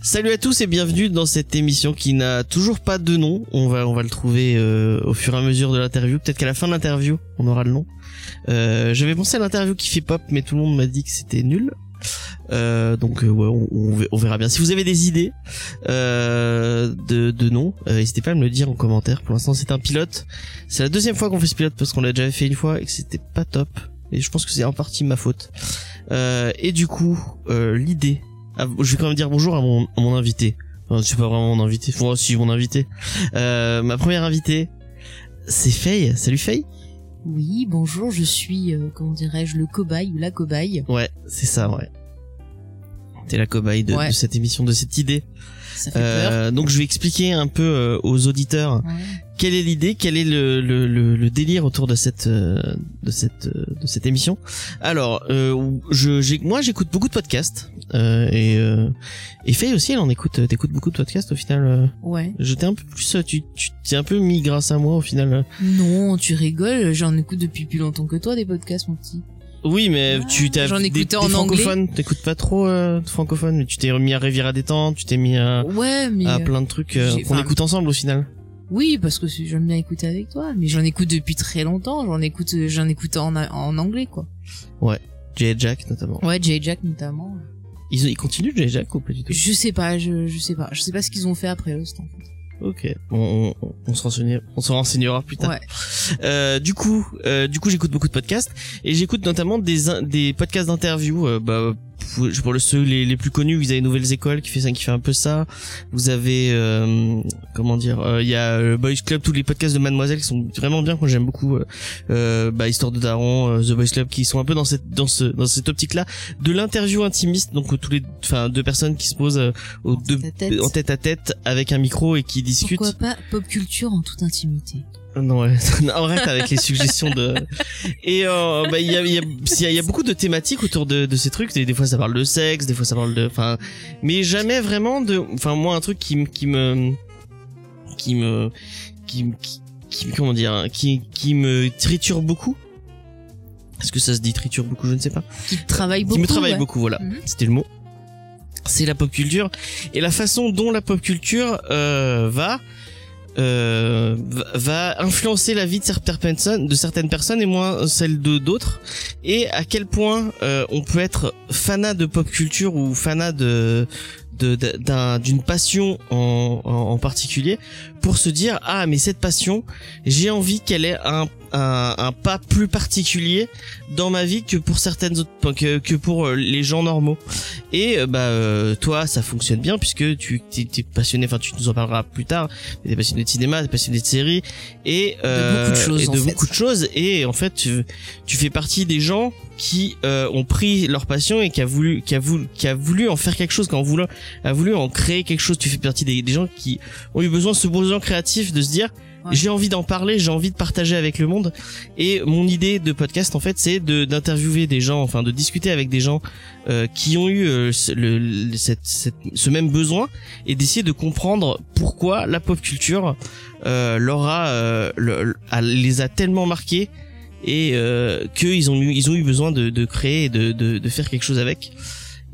Salut à tous et bienvenue dans cette émission qui n'a toujours pas de nom. On va on va le trouver euh, au fur et à mesure de l'interview. Peut-être qu'à la fin de l'interview, on aura le nom. Euh, J'avais pensé à l'interview qui fait pop, mais tout le monde m'a dit que c'était nul. Euh, donc euh, ouais, on, verra bien. Si vous avez des idées euh, de, de noms, euh, n'hésitez pas à me le dire en commentaire. Pour l'instant, c'est un pilote. C'est la deuxième fois qu'on fait ce pilote parce qu'on l'a déjà fait une fois et que c'était pas top. Et je pense que c'est en partie ma faute. Et du coup, l'idée. Ah, je vais quand même dire bonjour à mon, à mon invité. Enfin, c'est pas vraiment mon invité. Moi aussi, mon invité. Euh, ma première invitée, c'est Faye. Salut Faye. Oui, bonjour, je suis, euh, comment dirais-je, le cobaye ou la cobaye. Ouais, c'est ça, ouais. T'es la cobaye de, Ouais. de cette émission, de cette idée. Ça fait Euh, donc je vais expliquer un peu euh, aux auditeurs peur. Ouais. Quelle est l'idée, quel est le, le, le, le délire autour de cette euh, de cette euh, de cette émission? Alors, euh, je moi j'écoute beaucoup de podcasts euh, et euh, et Faye aussi elle en écoute t'écoutes beaucoup de podcasts au final. euh, Ouais. J'étais un peu plus tu tu t'es un peu mis grâce à moi au final. Non, tu rigoles, j'en écoute depuis plus longtemps que toi des podcasts, mon petit. Oui, mais Ah, tu t'as j'en des, écoutais des en anglais. francophones, t'écoutes pas trop euh, de francophones, mais tu t'es remis à Riviera détente, tu t'es mis à, Ouais, mais... à plein de trucs euh, qu'on écoute ensemble au final. Oui, parce que j'aime bien écouter avec toi, mais j'en écoute depuis très longtemps, j'en écoute, euh, j'en écoute en, en anglais, quoi. Jay et Jack notamment. Ouais, Jay Jack notamment. Ils, ils continuent Jay Jack ou pas du tout? Je sais pas, je, je sais pas, je sais pas ce qu'ils ont fait après Lost, en fait. Ok, on, on, on se renseignera, on se renseignera plus tard. Ouais. Euh, du coup, euh, du coup, j'écoute beaucoup de podcasts et j'écoute notamment des des podcasts d'interviews. euh, bah, pour, le ceux les, les plus connus, vous avez Nouvelles Écoles qui fait ça, qui fait un peu ça. Vous avez euh, comment dire, euh, il y a le Boys Club, tous les podcasts de Mademoiselle qui sont vraiment bien. Moi, j'aime beaucoup. Euh, euh, bah, Histoire de Daron, euh, The Boys Club, qui sont un peu dans cette dans ce dans cette optique-là de l'interview intimiste. Donc euh, tous les, enfin, deux personnes qui se posent euh, aux En deux en tête à tête avec un micro et qui discutent. Pourquoi pas pop culture en toute intimité? Non, ouais. arrête avec les suggestions de. Et euh, bah il y a il y a il y a- beaucoup de thématiques autour de de ces trucs. Des, des fois ça parle de sexe, des fois ça parle de, enfin, mais jamais vraiment de. Enfin moi un truc qui me qui me qui me qui qui, qui- comment dire qui qui me triture beaucoup. Est-ce que ça se dit triture beaucoup Je ne sais pas. Qui travaille beaucoup qui me travaille ouais. beaucoup, voilà. Mhm. C'était le mot. C'est la pop culture et la façon dont la pop culture euh, va euh, va- influencer la vie de certaines personnes, de certaines personnes et moins celle de d'autres, et à quel point euh, on peut être fanat de pop culture ou fanat de- d'un- d'une passion en, en, en particulier pour se dire ah mais cette passion j'ai envie qu'elle ait un, un, un pas plus particulier dans ma vie que pour certaines autres que, que pour euh, les gens normaux. Et euh, bah euh, toi ça fonctionne bien puisque tu t'es, t'es passionné enfin tu nous en parleras plus tard mais t'es passionné de cinéma t'es passionné de séries et euh, beaucoup de choses, et de beaucoup de choses. Et en fait tu, tu fais partie des gens qui euh, ont pris leur passion et qui a voulu qui a voulu qui a voulu en faire quelque chose qui a voulu a voulu en créer quelque chose tu fais partie des, des gens qui ont eu besoin de ce besoin créatif de se dire Ouais. j'ai envie d'en parler j'ai envie de partager avec le monde et mon idée de podcast en fait c'est de d'interviewer des gens enfin de discuter avec des gens euh, qui ont eu euh, ce, le, le- cette, cette- ce même besoin et d'essayer de comprendre pourquoi la pop culture euh, leur a, euh, le- a- les a tellement marqués et euh, qu'ils ont eu ils ont eu besoin de, de créer de, de, de faire quelque chose avec.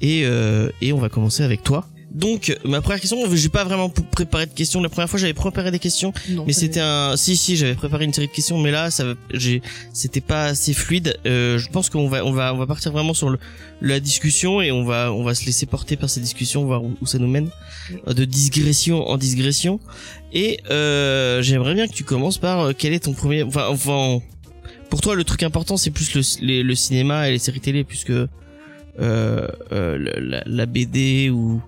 Et euh, et on va commencer avec toi. Donc ma première question j'ai pas vraiment préparé de questions. La première fois j'avais préparé des questions Non, mais c'était un si si j'avais préparé une série de questions mais là ça j'ai c'était pas assez fluide. Euh, je pense qu'on va on va on va partir vraiment sur le, la discussion et on va on va se laisser porter par ces discussions voir où, où ça nous mène de digression en digression. Et euh, j'aimerais bien que tu commences par euh, quel est ton premier enfin enfin pour toi le truc important c'est plus le, les- le cinéma et les séries télé plus que euh, euh, la, la BD ou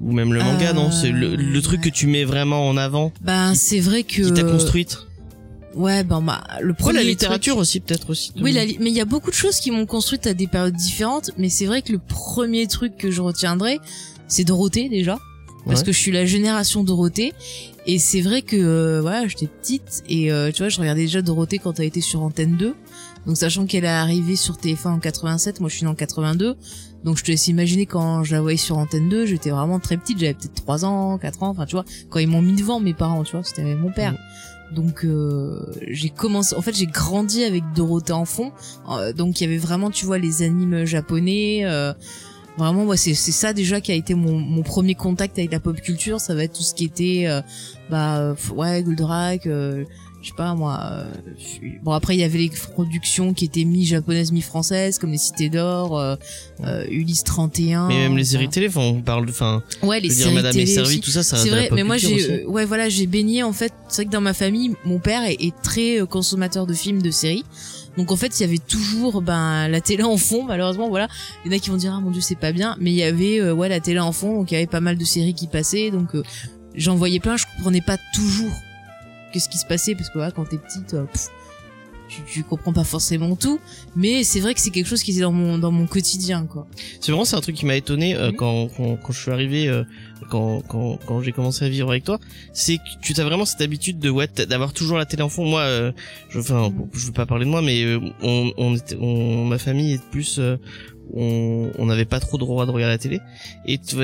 ou même le manga non c'est le, le truc que tu mets vraiment en avant Ben, c'est vrai que... qui t'a construite Ouais, ben, bah, le premier la littérature truc- aussi peut-être aussi Oui, la li- mais il y a beaucoup de choses qui m'ont construite à des périodes différentes, mais c'est vrai que le premier truc que je retiendrai, c'est Dorothée déjà, parce Ouais. que je suis la génération Dorothée, et c'est vrai que euh, voilà, j'étais petite et euh, tu vois, je regardais déjà Dorothée quand elle était sur Antenne 2, donc sachant qu'elle est arrivée sur TF1 en 87, moi je suis née en 82, donc je te laisse imaginer quand je la voyais sur Antenne 2, j'étais vraiment très petite, j'avais peut-être 3 ans, 4 ans, enfin tu vois, quand ils m'ont mis devant mes parents, tu vois, c'était mon père. Donc euh, j'ai commencé, en fait j'ai grandi avec Dorothée en fond, Euh, donc il y avait vraiment tu vois les animes japonais, euh, Vraiment, moi, c'est c'est ça déjà qui a été mon, mon premier contact avec la pop culture. Ça va être tout ce qui était, euh, bah, ouais, Goldorak, euh, je sais pas moi. euh, bon après, il y avait les productions qui étaient mi-japonaises, mi-françaises, comme les Cités d'Or, euh, euh, Ulysse 31. Mais même les séries télé, on parle de, enfin, Ouais, les dire, séries Madame est télé servie, aussi. tout ça, ça C'est vrai, mais moi j'ai, ouais voilà, j'ai baigné en fait. C'est vrai que dans ma famille, mon père est, est très euh, consommateur de films, de séries. Donc en fait, il y avait toujours ben la télé en fond. Malheureusement, voilà, il y en a qui vont dire ah mon dieu c'est pas bien, mais il y avait euh, ouais la télé en fond, donc il y avait pas mal de séries qui passaient. Donc euh, j'en voyais plein. Je comprenais pas toujours qu'est-ce qui se passait parce que voilà, quand t'es petite, euh, pff, tu, tu comprends pas forcément tout. Mais c'est vrai que c'est quelque chose qui était dans mon dans mon quotidien quoi. C'est vraiment c'est un truc qui m'a étonné euh, Mhm. quand, quand quand je suis arrivé euh, quand quand quand j'ai commencé à vivre avec toi, c'est que tu as vraiment cette habitude de ouais d'avoir toujours la télé en fond. Moi, euh, je enfin Mhm. je veux pas parler de moi, mais euh, on on était on ma famille est plus euh, on on n'avait pas trop droit de regarder la télé et tu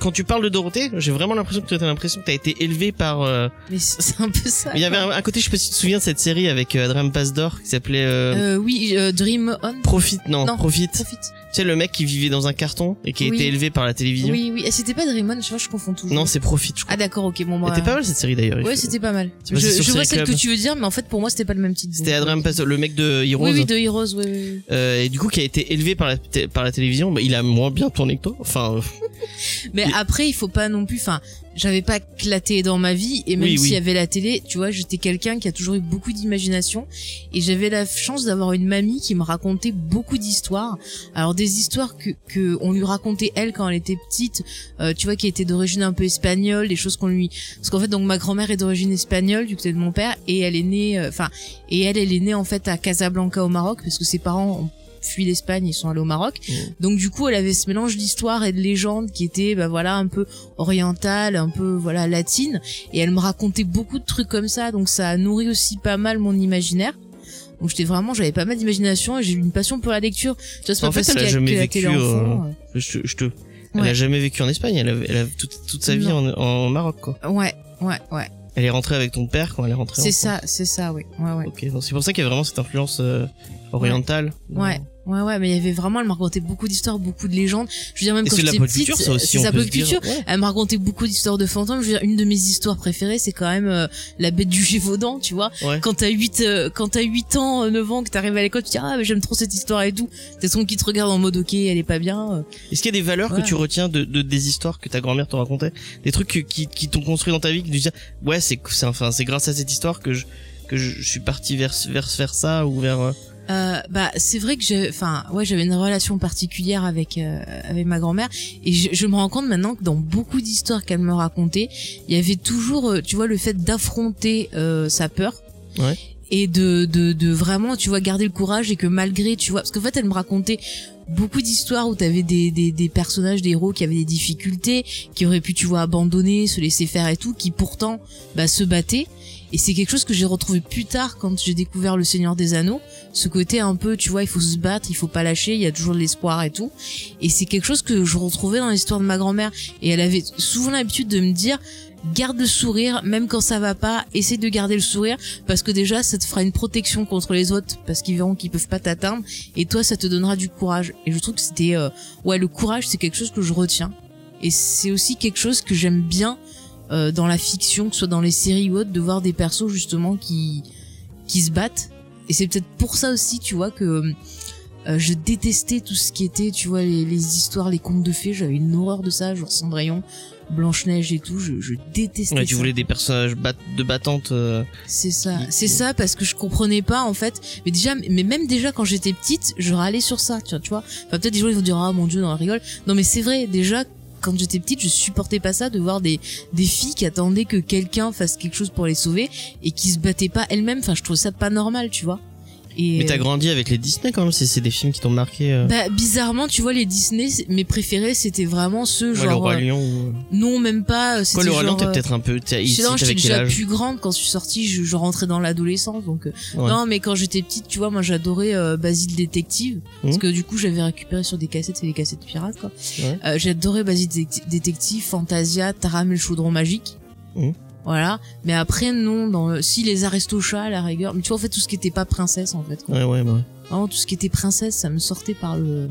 quand tu parles de Dorothée, j'ai vraiment l'impression que tu as l'impression que t'as été élevé par. euh, Mais c'est un peu ça. Il y avait un, un côté, je sais pas si tu te souviens de cette série avec euh, Adrien Pasdor qui s'appelait euh, Euh, oui, euh, Dream On? Profit. Non, non, Profit. Profit. Tu sais le mec qui vivait dans un carton et qui a Oui. été élevé par la télévision. Oui, oui. Et c'était pas Dreamon, je vois, je confonds toujours. Non, c'est Profit, je crois. Ah d'accord, ok, bon moi. C'était pas mal cette série d'ailleurs. il Ouais, c'était pas mal. Je, vois celle que tu veux dire, mais en fait pour moi c'était pas le même titre. C'était euh, Pasdor, le mec de Heroes. Oui, oui, de Heroes, oui, oui. Euh, et du coup qui a été élevé par la, par la télévision, bah, il a moins bien tourné que toi. Enfin, Mais Et- après, il faut pas non plus. Enfin, j'avais pas claté dans ma vie, et même Oui, s'il oui. y avait la télé, tu vois, j'étais quelqu'un qui a toujours eu beaucoup d'imagination, et j'avais la chance d'avoir une mamie qui me racontait beaucoup d'histoires. Alors des histoires que que on lui racontait elle quand elle était petite, euh, tu vois, qui étaient d'origine un peu espagnole, des choses qu'on lui. Parce qu'en fait, donc ma grand-mère est d'origine espagnole du côté de mon père, et elle est née, euh, enfin, et elle, elle est née en fait à Casablanca au Maroc, parce que ses parents ont fui l'Espagne, ils sont allés au Maroc. Mm. Donc du coup, elle avait ce mélange d'histoire et de légende qui était bah voilà un peu orientale, un peu voilà latine et elle me racontait beaucoup de trucs comme ça donc ça a nourri aussi pas mal mon imaginaire. Donc j'étais vraiment j'avais pas mal d'imagination et j'ai eu une passion pour la lecture. Tu vois, c'est pas En fait, a que- jamais que la vécu, télé enfant, je, te- je te, elle a jamais vécu en Espagne. Elle a, elle a toute, toute sa vie en, en Maroc, quoi. Ouais, ouais, ouais. Elle est rentrée avec ton père quand elle est rentrée. en C'est ça, c'est ça, oui. Ouais, ouais. Ok, donc c'est pour ça qu'il y a vraiment cette influence euh, orientale. Ouais. Ouais, ouais, mais il y avait vraiment, elle me racontait beaucoup d'histoires, beaucoup de légendes. Je veux dire, même Et quand c'est de la j'étais pop petite, culture, ça aussi. c'est pop culture. Ouais. Elle me racontait beaucoup d'histoires de fantômes. Je veux dire, une de mes histoires préférées, c'est quand même euh, la bête du Gévaudan, tu vois. Ouais. Quand t'as 8 euh, quand t'as 8 ans, euh, 9 ans, que t'arrives à l'école, tu te dis ah mais j'aime trop cette histoire et tout. T'as son qui te regarde en mode ok, elle est pas bien. euh. Est-ce qu'il y a des valeurs Ouais. que tu retiens de, de des histoires que ta grand-mère te racontait, des trucs que- qui, qui t'ont construit dans ta vie, qui te disent ouais c'est c'est enfin c'est grâce à cette histoire que je que je, je suis parti vers vers vers ça ou vers euh, bah c'est vrai que j'ai enfin ouais j'avais une relation particulière avec euh, avec ma grand-mère. Et je, je me rends compte maintenant que dans beaucoup d'histoires qu'elle me racontait il y avait toujours euh, tu vois le fait d'affronter euh, sa peur. Ouais. et de, de de vraiment tu vois garder le courage et que malgré tu vois parce qu'en fait elle me racontait beaucoup d'histoires où t'avais des, des des personnages des héros qui avaient des difficultés qui auraient pu tu vois abandonner se laisser faire et tout qui pourtant bah se battaient et c'est quelque chose que j'ai retrouvé plus tard quand j'ai découvert le Seigneur des Anneaux. Ce côté un peu tu vois il faut se battre il faut pas lâcher il y a toujours de l'espoir et tout. Et c'est quelque chose que je retrouvais dans l'histoire de ma grand-mère. Et elle avait souvent l'habitude de me dire garde le sourire même quand ça va pas essaie de garder le sourire. Parce que déjà ça te fera une protection contre les autres parce qu'ils verront qu'ils peuvent pas t'atteindre. Et toi ça te donnera du courage. Et je trouve que c'était euh, ouais le courage c'est quelque chose que je retiens. Et c'est aussi quelque chose que j'aime bien euh, dans la fiction que ce soit dans les séries ou autres de voir des persos justement qui qui se battent et c'est peut-être pour ça aussi tu vois que euh, je détestais tout ce qui était tu vois les, les histoires les contes de fées j'avais une horreur de ça genre Cendrillon Blanche Neige et tout je, je détestais ouais, tu ça. voulais des personnages bat- de battantes euh, C'est ça, c'est ça parce que je comprenais pas en fait. Mais déjà, mais même déjà quand j'étais petite, je râlais sur ça, tu vois. Tu vois. Enfin peut-être des gens ils vont dire ah mon dieu, non, on rigole. Non mais c'est vrai. Déjà quand j'étais petite, je supportais pas ça de voir des des filles qui attendaient que quelqu'un fasse quelque chose pour les sauver et qui se battaient pas elles-mêmes. Enfin je trouvais ça pas normal, tu vois. Et mais t'as grandi avec les Disney quand même c'est des films qui t'ont marqué euh, bah bizarrement, tu vois les Disney, mes préférés c'était vraiment ceux ouais, le genre roi euh, lion ou... non même pas. euh, quoi le roi lion genre, t'es euh, peut-être un peu pas, j'étais déjà plus grande quand je suis sortie, je, je rentrais dans l'adolescence, donc euh, Ouais. non, mais quand j'étais petite, tu vois, moi j'adorais euh, Basile Détective, parce Mhm. que du coup j'avais récupéré sur des cassettes, c'est des cassettes pirates quoi. Ouais. Euh, j'adorais Basile Détecti- Détective, Fantasia, Taram et le chaudron magique. Mhm. Voilà, mais après non, dans euh, si les Aristochats à la rigueur, mais tu vois en fait tout ce qui était pas princesse en fait. quoi. ouais ouais bah ouais. Vraiment tout ce qui était princesse, ça me sortait par le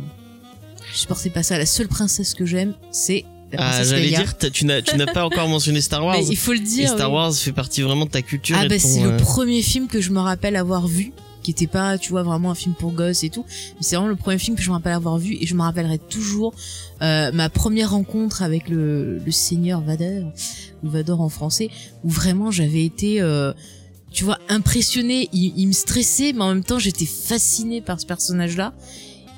Je supportais pas ça. La seule princesse que j'aime, c'est la Ah, j'allais dire, tu n'as, tu n'as pas encore mentionné Star Wars. Mais il faut le Et dire. Star oui. Wars fait partie vraiment de ta culture. Ah et bah c'est euh, le premier film que je me rappelle avoir vu qui était pas tu vois vraiment un film pour gosses et tout. Mais c'est vraiment le premier film que je me rappelle avoir vu et je me rappellerai toujours euh, ma première rencontre avec le, le seigneur Vador ou Vador en français où vraiment j'avais été euh, tu vois impressionnée. Il, il me stressait mais en même temps j'étais fascinée par ce personnage là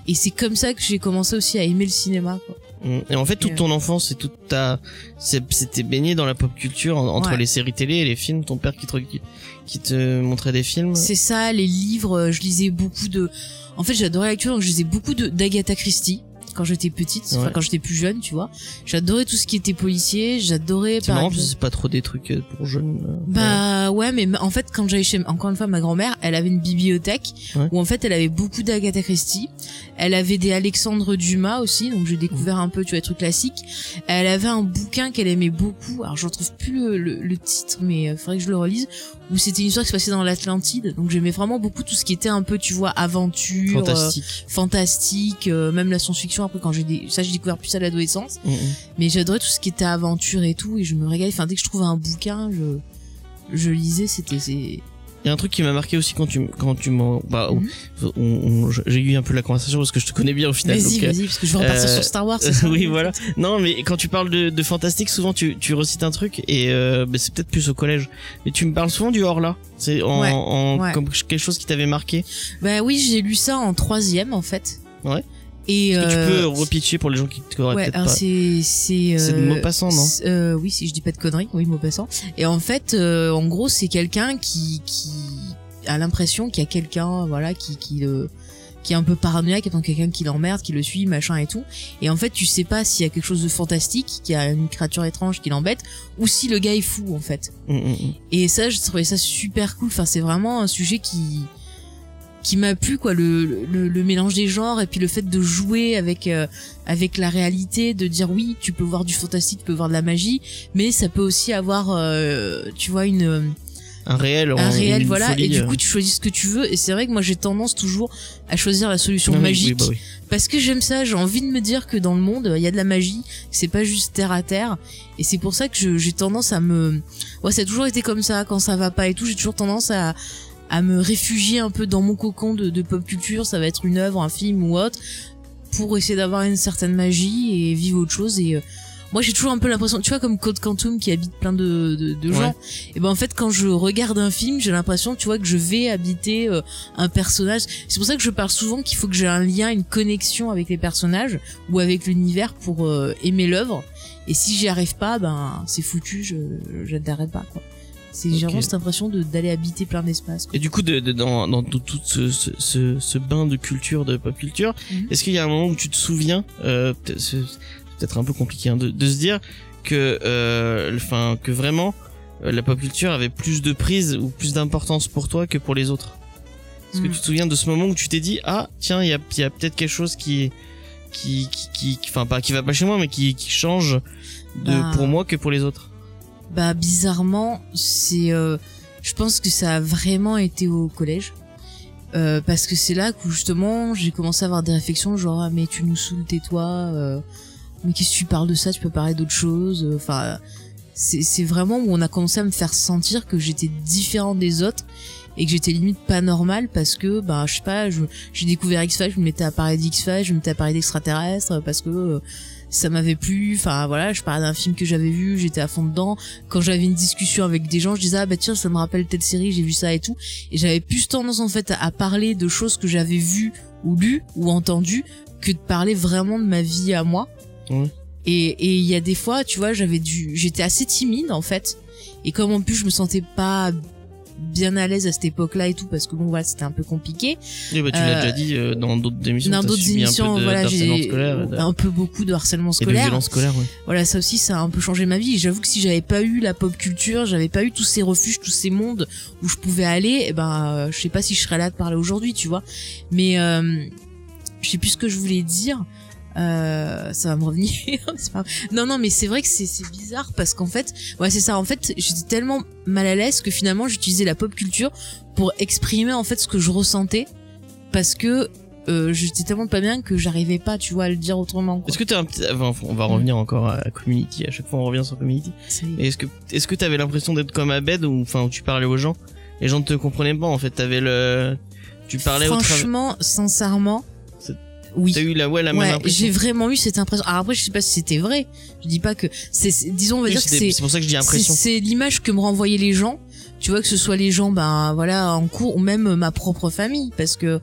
et c'est comme ça que j'ai commencé aussi à aimer le cinéma quoi. Mm. Et en fait, toute ton enfance et toute ta, c'était baigné dans la pop culture en- entre Ouais. les séries télé et les films. Ton père qui te, qui, qui te montrait des films. C'est ça, les livres, euh, je lisais beaucoup de... En fait, j'adorais la lecture, donc je lisais beaucoup de d'Agatha Christie quand j'étais petite, enfin Ouais. quand j'étais plus jeune, tu vois. J'adorais tout ce qui était policier, j'adorais C'est par marrant exemple- c'est pas trop des trucs euh, pour jeunes. euh, Bah ouais, mais en fait, quand j'allais chez encore une fois ma grand-mère, elle avait une bibliothèque Ouais. où en fait elle avait beaucoup d'Agatha Christie. Elle avait des Alexandre Dumas aussi, donc j'ai découvert un peu tu vois les trucs classiques. Elle avait un bouquin qu'elle aimait beaucoup. Alors je retrouve plus le, le- le titre, mais il faudrait que je le relise. Où c'était une histoire qui se passait dans l'Atlantide, donc j'aimais vraiment beaucoup tout ce qui était un peu tu vois aventure, euh, Fantastique. fantastique, euh, même la science-fiction. Après quand j'ai des... ça j'ai découvert plus à l'adolescence. Mm, mm. Mais j'adorais tout ce qui était aventure et tout, et je me régalais. Enfin, dès que je trouvais un bouquin, je, je lisais, c'était, c'est, Il y a un truc qui m'a marqué aussi quand tu, quand tu m'en, bah, Mhm. on- on- j'ai eu un peu la conversation parce que je te connais bien au final. vas-y, euh, vas-y, parce que je veux repartir euh, sur Star Wars, oui, voilà. Non, mais quand tu parles de, de fantastique, souvent tu, tu recites un truc et euh, bah, c'est peut-être plus au collège. Mais tu me parles souvent du hors-là. C'est en, Ouais, en ouais. comme quelque chose qui t'avait marqué. Bah oui, j'ai lu ça en troisième, en fait. Ouais. Et, Est-ce que tu euh, peux repitcher pour les gens qui te connaissent Ouais, alors pas. c'est, c'est, C'est de euh, Maupassant, non c'est- euh, Oui, si je dis pas de conneries, oui, Maupassant. Et en fait, euh, en gros, c'est quelqu'un qui, qui a l'impression qu'il y a quelqu'un, voilà, qui, qui le, qui est un peu paranoïaque, étant quelqu'un qui l'emmerde, qui le suit, machin et tout. Et en fait, tu sais pas s'il y a quelque chose de fantastique, qu'il y a une créature étrange qui l'embête, ou si le gars est fou, en fait. Mm, mm, mm. Et ça, je trouvais ça super cool. Enfin, c'est vraiment un sujet qui qui m'a plu quoi le, le, le mélange des genres et puis le fait de jouer avec euh, avec la réalité de dire oui tu peux voir du fantastique tu peux voir de la magie mais ça peut aussi avoir euh, tu vois une Un réel. un réel une voilà folie, et du euh. coup tu choisis ce que tu veux et c'est vrai que moi j'ai tendance toujours à choisir la solution oui, magique oui, bah oui. parce que j'aime ça j'ai envie de me dire que dans le monde il y a de la magie c'est pas juste terre à terre et c'est pour ça que j'ai tendance à me ouais ça a toujours été comme ça quand ça va pas et tout j'ai toujours tendance à à me réfugier un peu dans mon cocon de, de pop culture. Ça va être une œuvre un film ou autre pour essayer d'avoir une certaine magie et vivre autre chose. Et euh, moi j'ai toujours un peu l'impression tu vois comme Code Quantum qui habite plein de, de, de gens. Et ben en fait quand je regarde un film j'ai l'impression tu vois que je vais habiter euh, un personnage. C'est pour ça que je parle souvent qu'il faut que j'ai un lien une connexion avec les personnages ou avec l'univers pour euh, aimer l'œuvre. Et si j'y arrive pas ben c'est foutu je j'adhérerai pas quoi c'est j'ai Ok. vraiment cette impression de d'aller habiter plein d'espaces quoi. Et du coup, de, de- dans, dans tout, tout ce, ce, ce, ce bain de culture, de pop culture, Mhm. est-ce qu'il y a un moment où tu te souviens, euh, peut-être c'est peut-être un peu compliqué, hein, de, de se dire que, euh, enfin, que vraiment euh, la pop culture avait plus de prise ou plus d'importance pour toi que pour les autres? Est-ce que Mhm. tu te souviens de ce moment où tu t'es dit, ah, tiens, il y a, il y a peut-être quelque chose qui, qui, qui, qui, pas qui va pas chez moi, mais qui, qui change de, Bah. pour moi que pour les autres. Bah bizarrement, c'est, euh, je pense que ça a vraiment été au collège. Euh, parce que c'est là que justement j'ai commencé à avoir des réflexions genre ah, mais tu nous saoules tais-toi euh, mais qu'est-ce que tu parles de ça tu peux parler d'autre chose enfin c'est vraiment où on a commencé à me faire sentir que j'étais différente des autres et que j'étais limite pas normale parce que bah je sais pas j'ai découvert X-Files je me mettais à parler d'X-Files je me mettais à parler d'extraterrestres parce que ça m'avait plu. Enfin voilà je parlais d'un film que j'avais vu j'étais à fond dedans. Quand j'avais une discussion avec des gens je disais ah bah tiens ça me rappelle telle série j'ai vu ça et tout. Et j'avais plus tendance en fait à, parler de choses que j'avais vues ou lues ou entendues que de parler vraiment de ma vie à moi. Et et il y a des fois tu vois j'avais dû j'étais assez timide en fait. Et comme en plus je me sentais pas bien à l'aise à cette époque-là et tout parce que bon voilà c'était un peu compliqué Et bah, tu l'as Euh, déjà dit euh, dans d'autres émissions. dans d'autres subi un peu émissions de- voilà j'ai scolaire un peu beaucoup de harcèlement et de scolaire violence scolaire, ouais. voilà ça aussi ça a un peu changé ma vie j'avoue que si j'avais pas eu la pop culture j'avais pas eu tous ces refuges tous ces mondes où je pouvais aller et ben euh, je sais pas si je serais là de parler aujourd'hui tu vois mais euh, je sais plus ce que je voulais dire euh, ça va me revenir pas non non mais c'est vrai que c'est bizarre parce qu'en fait ouais c'est ça en fait j'étais tellement mal à l'aise que finalement j'utilisais la pop culture pour exprimer en fait ce que je ressentais parce que euh, j'étais tellement pas bien que j'arrivais pas, tu vois, à le dire autrement. Est-ce que t'as un petit, enfin, on va revenir encore à Community. À chaque fois, on revient sur Community. Est-ce que, est-ce que t'avais l'impression d'être comme Abed ou, enfin, où tu parlais aux gens, les gens ne te comprenaient pas. En fait, t'avais le, tu parlais au. Franchement, sincèrement, oui. T'as eu la, ouais, la même Ouais, impression. j'ai vraiment eu cette impression. Alors après, je sais pas si c'était vrai. Je dis pas que c'est, disons, on va Oui, dire que c'est, c'est pour ça que je dis impression. c'est l'image que me renvoyaient les gens. Tu vois que ce soit les gens, ben voilà, en cours ou même ma propre famille, parce que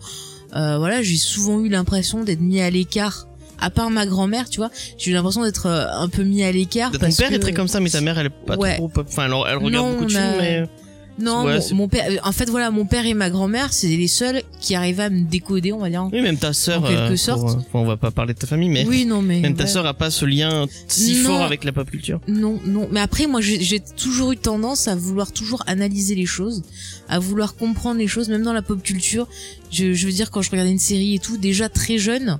euh, voilà, j'ai souvent eu l'impression d'être mis à l'écart. À part ma grand-mère, tu vois, j'ai eu l'impression d'être euh, un peu mis à l'écart. Ton père que... est très comme ça, mais ta mère, elle est pas Ouais. trop. Enfin, elle, elle regarde Non, beaucoup de on a- films, mais Non, Ouais, mon- père. euh, En fait, voilà, mon père et ma grand-mère, c'est les seuls qui arrivaient à me décoder, on va dire. oui, même ta sœur. En quelque euh, pour, sorte. euh, enfin, on va pas parler de ta famille, mais Oui, non, mais même ta ouais. sœur a pas ce lien si Non. fort avec la pop culture. Non, non. Mais après, moi, j'ai j'ai toujours eu tendance à vouloir toujours analyser les choses, à vouloir comprendre les choses, même dans la pop culture. Je, je veux dire, quand je regardais une série et tout, déjà très jeune,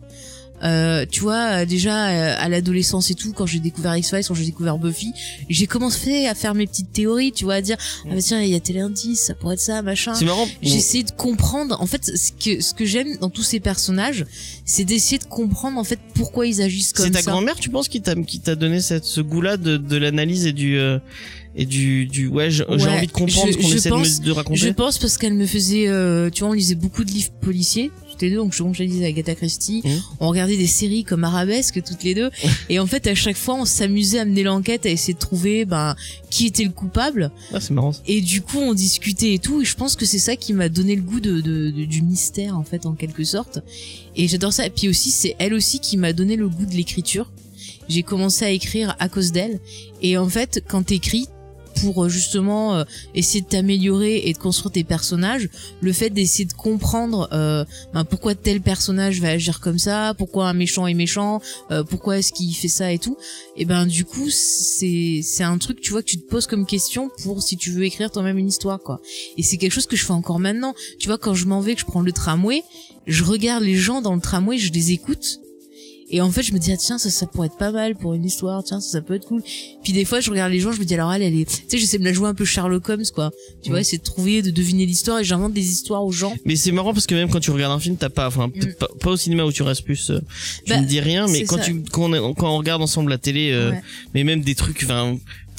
euh, tu vois, euh, déjà euh, à l'adolescence et tout, quand j'ai découvert X-Files, quand j'ai découvert Buffy, j'ai commencé à faire mes petites théories, tu vois, à dire, ah bah tiens, il y a tel indice, ça pourrait être ça, machin. C'est marrant. J'ai essayé de comprendre. En fait, ce que ce que j'aime dans tous ces personnages, c'est d'essayer de comprendre en fait pourquoi ils agissent comme C'est ça. ta grand-mère, tu penses, qui t'a qui t'a donné cette ce goût-là de, de l'analyse et du euh, et du du ouais, j'ai Ouais, envie de comprendre je- ce qu'on essaie de, pense- me- de raconter. Je pense parce qu'elle me faisait, euh, tu vois, on lisait beaucoup de livres policiers, toutes les deux, donc je- comme je disais, Agatha Christie, Mhm. on regardait des séries comme Arabesque toutes les deux, et en fait à chaque fois on s'amusait à mener l'enquête, à essayer de trouver ben qui était le coupable, Ah, c'est marrant. ça. et du coup on discutait et tout, et je pense que c'est ça qui m'a donné le goût de, de- de- du mystère en fait en quelque sorte, et j'adore ça. Et puis aussi c'est elle aussi qui m'a donné le goût de l'écriture. J'ai commencé à écrire à cause d'elle, et en fait quand t'écris pour euh, justement euh, essayer de t'améliorer et de construire tes personnages, le fait d'essayer de comprendre euh, ben, pourquoi tel personnage va agir comme ça, pourquoi un méchant est méchant, euh, pourquoi est-ce qu'il fait ça et tout, et ben du coup c'est c'est un truc tu vois que tu te poses comme question pour si tu veux écrire toi-même une histoire quoi. Et c'est quelque chose que je fais encore maintenant. Tu vois quand je m'en vais que je prends le tramway, je regarde les gens dans le tramway, je les écoute. Et en fait, je me dis, ah, tiens, ça, ça pourrait être pas mal pour une histoire, tiens, ça, ça peut être cool. Puis des fois, je regarde les gens, je me dis, alors elle, elle est, tu sais, j'essaie de me la jouer un peu Sherlock Holmes, quoi. Tu vois, Mm. essayer de trouver, de deviner l'histoire et j'invente des histoires aux gens. Mais c'est marrant parce que même quand tu regardes un film, t'as pas, enfin, peut-être pas, pas au cinéma où tu restes plus, euh, tu Mm. Bah, ne dis rien, mais c'est quand ça. tu, quand on, quand on regarde ensemble la télé, euh, Ouais. mais même des trucs, enfin,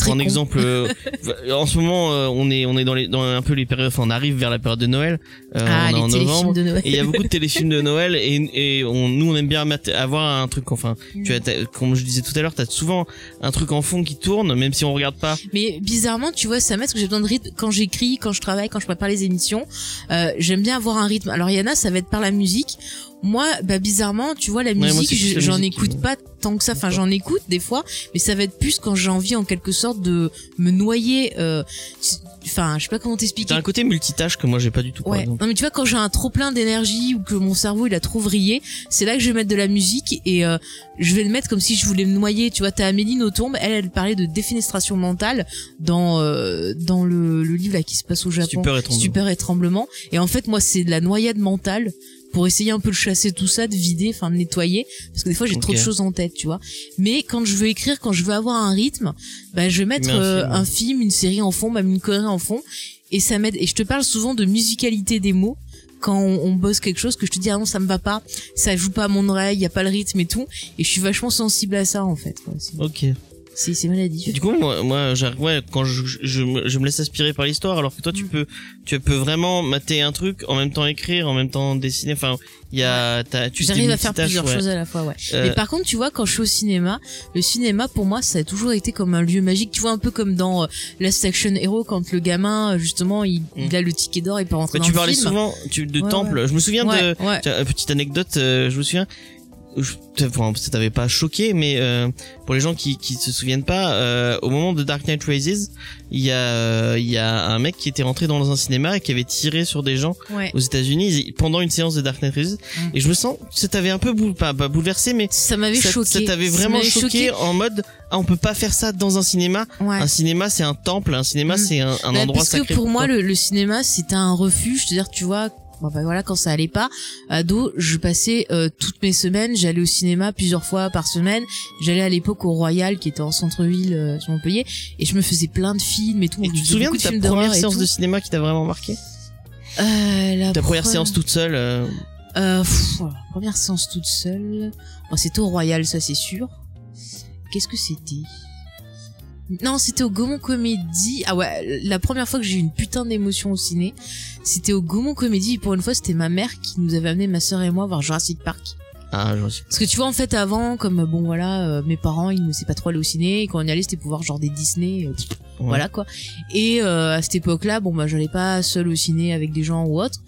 un exemple, euh, en ce moment, euh, on est, on est dans les, dans un peu les périodes, enfin, on arrive vers la période de Noël, euh, ah, on est en novembre. de Noël. Et il y a beaucoup de téléfilms de Noël et, et on, nous on aime bien avoir un truc enfin tu as t'as- comme je disais tout à l'heure t'as souvent un truc en fond qui tourne même si on regarde pas Mais bizarrement, tu vois, ça m'aide parce que j'ai besoin de rythme quand j'écris, quand je travaille, quand je prépare les émissions. Euh, J'aime bien avoir un rythme. Alors Yana, ça va être par la musique. Moi, bah bizarrement, tu vois, la moi, musique, j'en écoute pas tant que ça. Enfin, j'en écoute des fois, mais ça va être plus quand j'ai envie, en quelque sorte, de me noyer. euh, Enfin, je sais pas comment t'expliquer. t'as un côté multitâche que moi j'ai pas du tout par Ouais. exemple. Non mais tu vois quand j'ai un trop plein d'énergie ou que mon cerveau il a trop vrillé, c'est là que je vais mettre de la musique et euh, je vais le mettre comme si je voulais me noyer. Tu vois, t'as Amélie Nothomb, elle elle parlait de défenestration mentale dans euh, dans le, le livre là qui se passe au Japon. Super étrange. Super et tremblement. Et en fait moi c'est de la noyade mentale pour essayer un peu de chasser tout ça, de vider, enfin de nettoyer, parce que des fois j'ai trop de choses en tête, tu vois. Mais quand je veux écrire, quand je veux avoir un rythme, bah je vais mettre un euh, film. un film, une série en fond, même une connerie en fond, et ça m'aide. Et je te parle souvent de musicalité des mots quand on, on bosse quelque chose que je te dis ah non ça me va pas, ça joue pas à mon oreille, y a pas le rythme et tout, et je suis vachement sensible à ça en fait. quoi. Ok. C'est c'est maladif. Du coup moi moi ouais quand je, je, je me, je me laisse aspirer par l'histoire alors que toi tu Mm. peux tu peux vraiment mater un truc en même temps écrire en même temps dessiner enfin il y a t'as tu J'arrive à faire plusieurs ouais. choses à la fois, ouais. Euh, Mais par contre, tu vois, quand je suis au cinéma, le cinéma pour moi, ça a toujours été comme un lieu magique. Tu vois, un peu comme dans euh, Last Action Hero, quand le gamin, euh, justement, il, Mm. il a le ticket d'or et peut rentrer bah, dans tu le parlais film. souvent tu, de Ouais, temple je me souviens de. Tiens, petite anecdote, euh, je me souviens, bon, ça t'avait pas choqué, mais euh, pour les gens qui qui se souviennent pas, euh, au moment de Dark Knight Rises, il y a euh, il y a un mec qui était rentré dans un cinéma et qui avait tiré sur des gens Ouais. aux États-Unis pendant une séance de Dark Knight Rises, Mm. et je me sens ça t'avait un peu boule, pas, pas bouleversé, mais Ça m'avait choqué. ça t'avait vraiment choqué, en mode ah on peut pas faire ça dans un cinéma. Ouais. Un cinéma c'est un temple, un cinéma Mm. c'est un, un Bah, endroit parce sacré. que pour moi, le, le cinéma, c'était un refuge. C'est-à-dire, tu vois, bon, bah, voilà, quand ça allait pas, ado, je passais euh, toutes mes semaines, j'allais au cinéma plusieurs fois par semaine. J'allais à l'époque au Royal, qui était en centre-ville euh, sur Montpellier, et je me faisais plein de films et tout. Et tu te souviens de ta première séance de cinéma qui t'a vraiment marqué? Euh, la Ta première pre- séance toute seule euh, pff, voilà, première séance toute seule. Bon, c'était au Royal, ça c'est sûr. Qu'est-ce que c'était? Non, c'était au Gaumont Comédie. Ah ouais, la première fois que j'ai eu une putain d'émotion au ciné, c'était au Gaumont Comédie. Et pour une fois, c'était ma mère qui nous avait amené ma sœur et moi voir Jurassic Park. Ah, j'en suis. Parce que tu vois, en fait, avant, comme bon voilà, euh, mes parents, ils ne savaient pas trop aller au ciné. Et quand on y allait, c'était pour voir genre des Disney. euh. Voilà quoi. Et euh, à cette époque-là, bon bah j'allais pas seule au ciné avec des gens ou autre.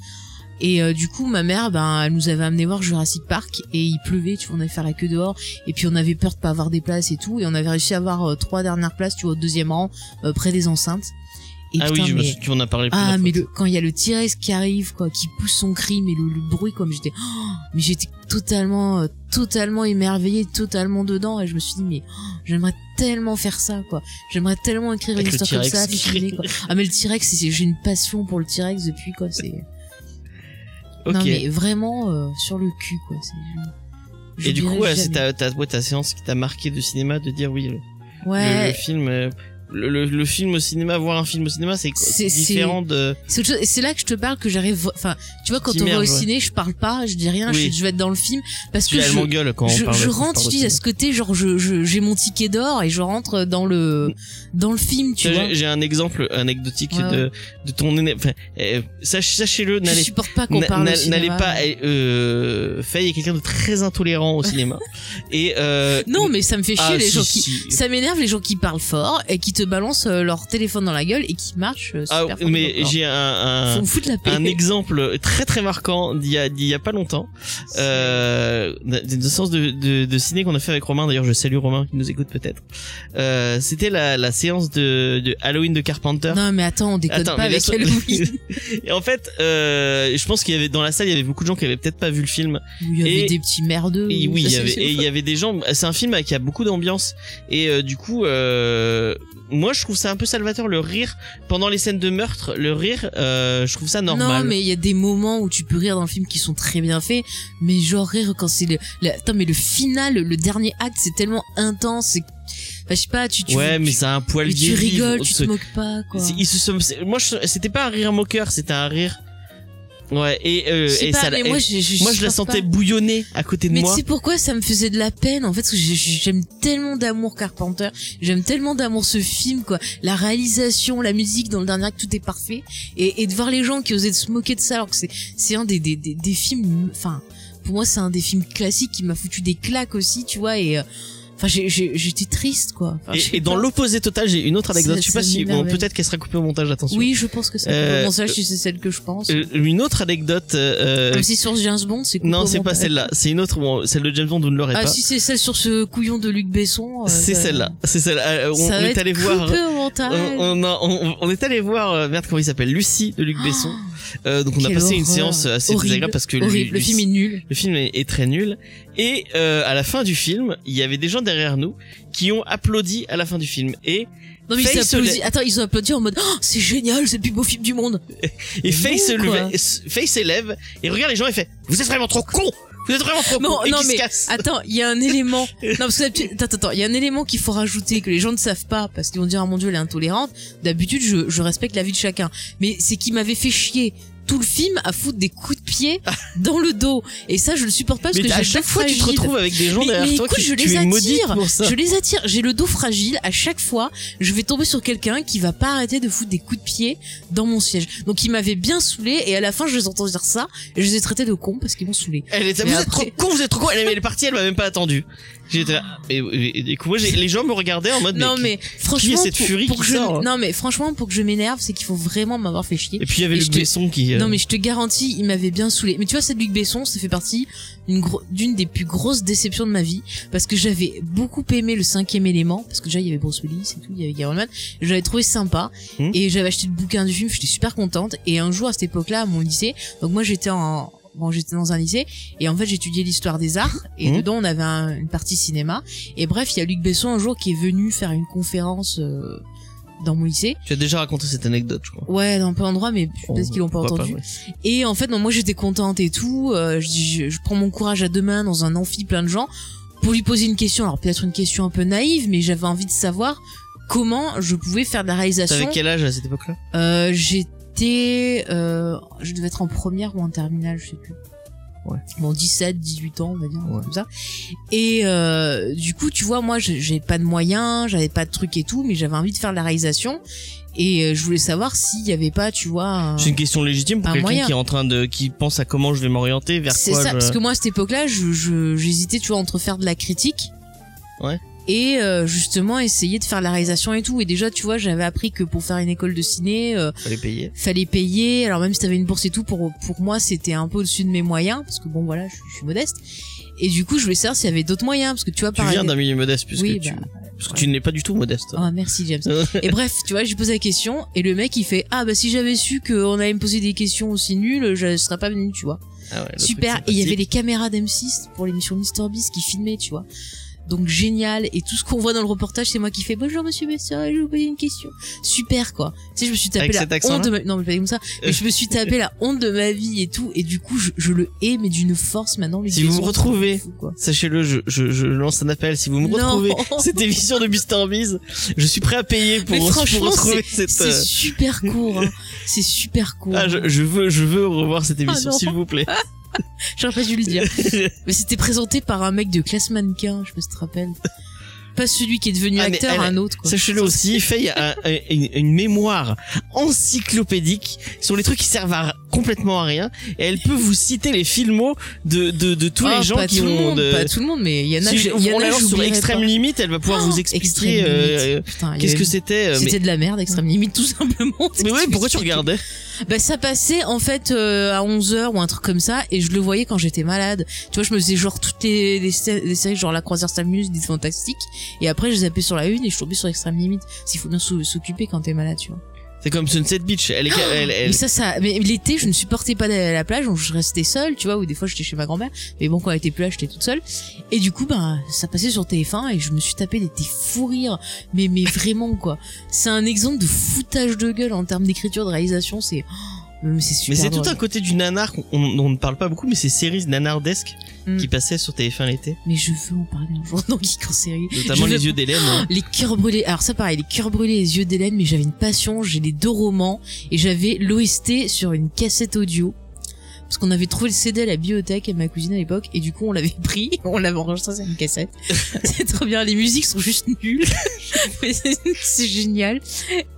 Et euh, du coup, ma mère, ben, elle nous avait amené voir Jurassic Park et il pleuvait, tu vois, on allait faire la queue dehors et puis on avait peur de pas avoir des places et tout et on avait réussi à avoir euh, trois dernières places, tu vois, au deuxième rang, euh, près des enceintes. Et Ah putain, oui, je me mais- suis, tu en as parlé. ah plusieurs mais le, quand il y a le T-Rex qui arrive quoi, qui pousse son cri, mais le, le bruit comme j'étais, oh, mais j'étais totalement, euh, totalement émerveillée, totalement dedans et je me suis dit mais oh, j'aimerais tellement faire ça quoi, j'aimerais tellement écrire Avec une histoire comme ça, filmer quoi. Ah mais le T-Rex, c'est- j'ai une passion pour le T-Rex depuis quoi, c'est. Non mais vraiment euh, sur le cul quoi. c'est- je- je Et du coup, c'est ta, ta, ouais, ta séance qui t'a marqué de cinéma de dire oui, le, le- Ouais. le, film, euh, le, le, le film au cinéma, voir un film au cinéma, c'est différent de. C'est là que je te parle que j'arrive. Enfin, tu vois, quand on va au ouais. ciné, je parle pas, je dis rien, Oui. je, je vais être dans le film parce Tu que je, quand on je, parle je rentre, de dis à ce côté, genre je je- j'ai mon ticket d'or et je rentre dans le dans le film, tu vois. J'ai un exemple anecdotique Ouais, de, de ton. Enfin, euh, sach- sachez-le, Je n'allez supporte pas qu'on parle n'allez pas. Euh, Faye est quelqu'un de très intolérant au cinéma. Et euh, Non, mais ça me fait chier ah, les si, gens qui. Ça m'énerve les gens qui parlent fort et qui te balancent euh, leur téléphone dans la gueule et qui marchent. euh, Ah, super fort mais j'ai un, exemple très très marquant d'il y a, d'il y a pas longtemps. Euh, d'une séance de, de, de ciné qu'on a fait avec Romain. D'ailleurs, je salue Romain qui nous écoute peut-être. Euh, c'était la, la séance de, de Halloween de Carpenter. Non, mais attends, on déconne Attends, pas avec Halloween. Et en fait, euh, je pense qu'il y avait dans la salle, il y avait beaucoup de gens qui avaient peut-être pas vu le film. Il y avait Et- des petits merdeux. Et oui, il y avait, et il y avait des gens. C'est un film qui a beaucoup d'ambiance. Et euh, du coup, euh, moi, je trouve ça un peu salvateur le rire pendant les scènes de meurtre. Le rire, euh, je trouve ça normal. Non, mais il y a des moments où tu peux rire dans le film qui sont très bien faits, mais genre rire quand c'est le, le- attends, mais le final, le dernier acte, c'est tellement intense, c'est, enfin, je sais pas, tu, tu, ouais, mais c'est un poil tu rigoles, tu te moques pas, quoi. ils se sont- moi, c'était pas un rire moqueur, c'était un rire. Ouais, et, euh, et pas, ça, mais moi, je, je, moi, je la sentais pas. bouillonner à côté de Mais tu moi. sais pourquoi ça me faisait de la peine en fait parce que j'ai- j'aime tellement d'amour Carpenter, j'aime tellement d'amour ce film quoi, la réalisation, la musique dans le dernier acte tout est parfait et, et de voir les gens qui osaient se moquer de ça alors que c'est c'est un des des, des, des films enfin pour moi c'est un des films classiques qui m'a foutu des claques aussi tu vois et euh, enfin j'étais triste quoi. Enfin, Et, et dans l'opposé total, j'ai une autre anecdote. Ça- je sais pas si, bon, peut-être qu'elle sera coupée au montage, attention. oui je pense que ça. Euh, bon ça si c'est celle que je pense. Euh, une autre anecdote. euh, Même si sur James Bond c'est non, au c'est pas montage. celle-là. C'est une autre. Bon, celle de James Bond, vous ne l'aurez Ah pas. si c'est celle sur ce couillon de Luc Besson. euh, c'est celle-là. C'est celle. euh, on, Ça on va est être allé voir. au montage. On, on, a- on- on est allé voir euh, merde comment il s'appelle? Lucie de Luc Besson. Euh, donc on a passé une séance assez Horrible. désagréable parce que lui-. Le film est nul. le film est, est très nul. Et euh, à la fin du film, il y avait des gens derrière nous qui ont applaudi à la fin du film. Et Non mais ils Faye ont se applaudi. lève- Attends, ils ont applaudi en mode oh, c'est génial, c'est le plus beau film du monde. et Faye s'élève et regarde les gens et fait vous êtes vraiment trop cons vous êtes vraiment trop Non, non, qui mais. Attends, il y a un élément. Non parce que d'habitude- attends, attends, il y a un élément qu'il faut rajouter que les gens ne savent pas parce qu'ils vont dire ah mon dieu elle est intolérante. D'habitude je, je respecte la vie de chacun, mais c'est qu'il m'avait fait chier tout le film à foutre des coups de pied dans le dos et ça je le supporte pas parce mais que à chaque fois tu te retrouves avec des gens Mais- derrière mais toi écoute, qui je tu les attire. pour ça. Je les attire. J'ai le dos fragile. À chaque fois, je vais tomber sur quelqu'un qui va pas arrêter de foutre des coups de pied dans mon siège. Donc, il m'avait bien saoulé et à la fin, je les entends dire ça et je les ai traités de cons parce qu'ils m'ont saoulé. Elle Mais vous êtes trop con, vous êtes trop con. Elle, elle est partie, elle m'a même pas attendu. J'étais. Et, moi, les gens me regardaient en mode. non, mais franchement, cette pour, furie pour qui que je, sort, hein non, mais franchement, pour que je m'énerve, c'est qu'il faut vraiment m'avoir fait chier. Et puis il y avait Et Luc te- Besson qui. euh, Non mais je te garantis, il m'avait bien saoulé. Mais tu vois, cette Luc Besson, ça fait partie d'une des plus grosses déceptions de ma vie parce que j'avais beaucoup aimé le cinquième élément parce que déjà il y avait Bruce Willis et tout, il y avait Man. J'avais trouvé sympa Hmm. et j'avais acheté le bouquin du film, j'étais super contente. Et un jour à cette époque-là, à mon lycée, donc moi j'étais en Bon, j'étais dans un lycée et en fait j'étudiais l'histoire des arts et Hmm. dedans on avait un- une partie cinéma et bref il y a Luc Besson un jour qui est venu faire une conférence euh, dans mon lycée Tu as déjà raconté cette anecdote, je crois. ouais dans plein d'endroits mais peut-être qu'ils l'ont pas entendu ouais. et en fait, non, moi j'étais contente et tout. Euh, je, je, prends mon courage à deux mains dans un amphi plein de gens pour lui poser une question. Alors peut-être une question un peu naïve, mais j'avais envie de savoir comment je pouvais faire de la réalisation. T'avais quel âge à cette époque-là? Euh, J'étais, euh, je devais être en première ou en terminale, je sais plus. Ouais. Bon, 17, 18 ans, on va dire, Ouais. comme ça. Et euh, du coup, tu vois, moi, j'ai pas de moyens, j'avais pas de trucs et tout, mais j'avais envie de faire de la réalisation. Et euh, je voulais savoir s'il y avait pas, tu vois, C'est une question légitime pour un quelqu'un qui est en train de, qui pense à comment je vais m'orienter, vers C'est quoi ça, je... parce que moi à cette époque-là, je je- j'hésitais, tu vois, entre faire de la critique. Ouais. Et euh, justement essayer de faire la réalisation et tout. Et déjà, tu vois, j'avais appris que pour faire une école de ciné, euh, fallait payer. fallait payer. Alors même si t'avais une bourse et tout, pour pour moi, c'était un peu au-dessus de mes moyens, parce que bon, voilà, je, je suis modeste. Et du coup, je voulais savoir s'il y avait d'autres moyens, parce que tu vois, Tu par viens exemple- d'un milieu modeste puisque oui, tu, bah, parce que tu n'es pas du tout modeste. Ah merci James. et bref, tu vois, j'ai posé la question et le mec il fait ah bah si j'avais su qu'on allait me poser des questions aussi nulles, je serais pas venu, tu vois. Ah ouais, Super. Et il y avait les caméras d'M6 pour l'émission Mister Beast qui filmaient, tu vois. Donc génial. Et tout ce qu'on voit dans le reportage, c'est moi qui fais bonjour monsieur Besson, je vais vous poser une question. Super quoi. Tu sais, je me suis tapé Avec la honte de ma... non mais pas comme ça. Mais je me suis tapé la honte de ma vie et tout. Et du coup, je, je le hais mais d'une force maintenant. Si vous me retrouvez. Sachez-le, je, je, je lance un appel. Si vous me Non. retrouvez cette émission de Mr. Beast, je suis prêt à payer pour, Mais pour franchement, retrouver cette. C'est euh, super court. Hein. C'est super court. Ah, je, je veux, je veux revoir cette émission, Ah non. s'il vous plaît. J'aurais pas dû le dire. Mais c'était présenté par un mec de classe mannequin, je pas si tu te rappelles. Pas celui qui est devenu Ah, acteur, elle- un autre. Sachez-le aussi, Faye a un- une, une mémoire encyclopédique sur les trucs qui servent à, complètement à rien. Et elle peut vous citer les filmos de, de, de tous Ah, les gens pas qui tout le ont monde, de... pas tout le monde, mais il y en a. Si y on la lance sur Extrême. Limite, elle va pouvoir Oh, vous Extrême expliquer euh, y qu'est-ce que c'était. euh, mais- C'était de la merde, Extrême Limite, tout simplement. Mais oui, pourquoi tu regardais? Bah ça passait en fait euh, à 11h ou un truc comme ça et je le voyais quand j'étais malade. Tu vois, je me faisais genre toutes les, les, sé- les séries genre La Croisière s'amuse, des fantastiques et après je zappais sur la une et je tombais sur Extrême Limite. Qu'il faut bien s'o- s'occuper quand t'es malade, tu vois. C'est comme Sunset Beach. Elle est, elle, elle- Mais ça, ça, mais l'été, je ne supportais pas d'aller à la plage, donc je restais seule, tu vois, ou des fois j'étais chez ma grand-mère. Mais bon, quand elle était plus là, j'étais toute seule. Et du coup, bah, ça passait sur TF1 et je me suis tapé des, des fous rires. Mais, mais vraiment, quoi. C'est un exemple de foutage de gueule en termes d'écriture, de réalisation, c'est, oh, mais c'est tout un côté du nanar qu'on on, on ne parle pas beaucoup, mais c'est séries nanardesques Mm. qui passaient sur TF1 l'été, Mais je veux en parler un jour dans Geek en série. notamment Je les veux- yeux d'Hélène. hein. Les cœurs brûlés. Alors ça pareil, les cœurs brûlés, les yeux d'Hélène, mais j'avais une passion, j'ai les deux romans et j'avais l'OST sur une cassette audio. Parce qu'on avait trouvé le CD à la bibliothèque avec ma cousine à l'époque et du coup on l'avait pris, on l'avait enregistré sur une cassette. c'est trop bien, les musiques sont juste nulles. Mais c'est génial.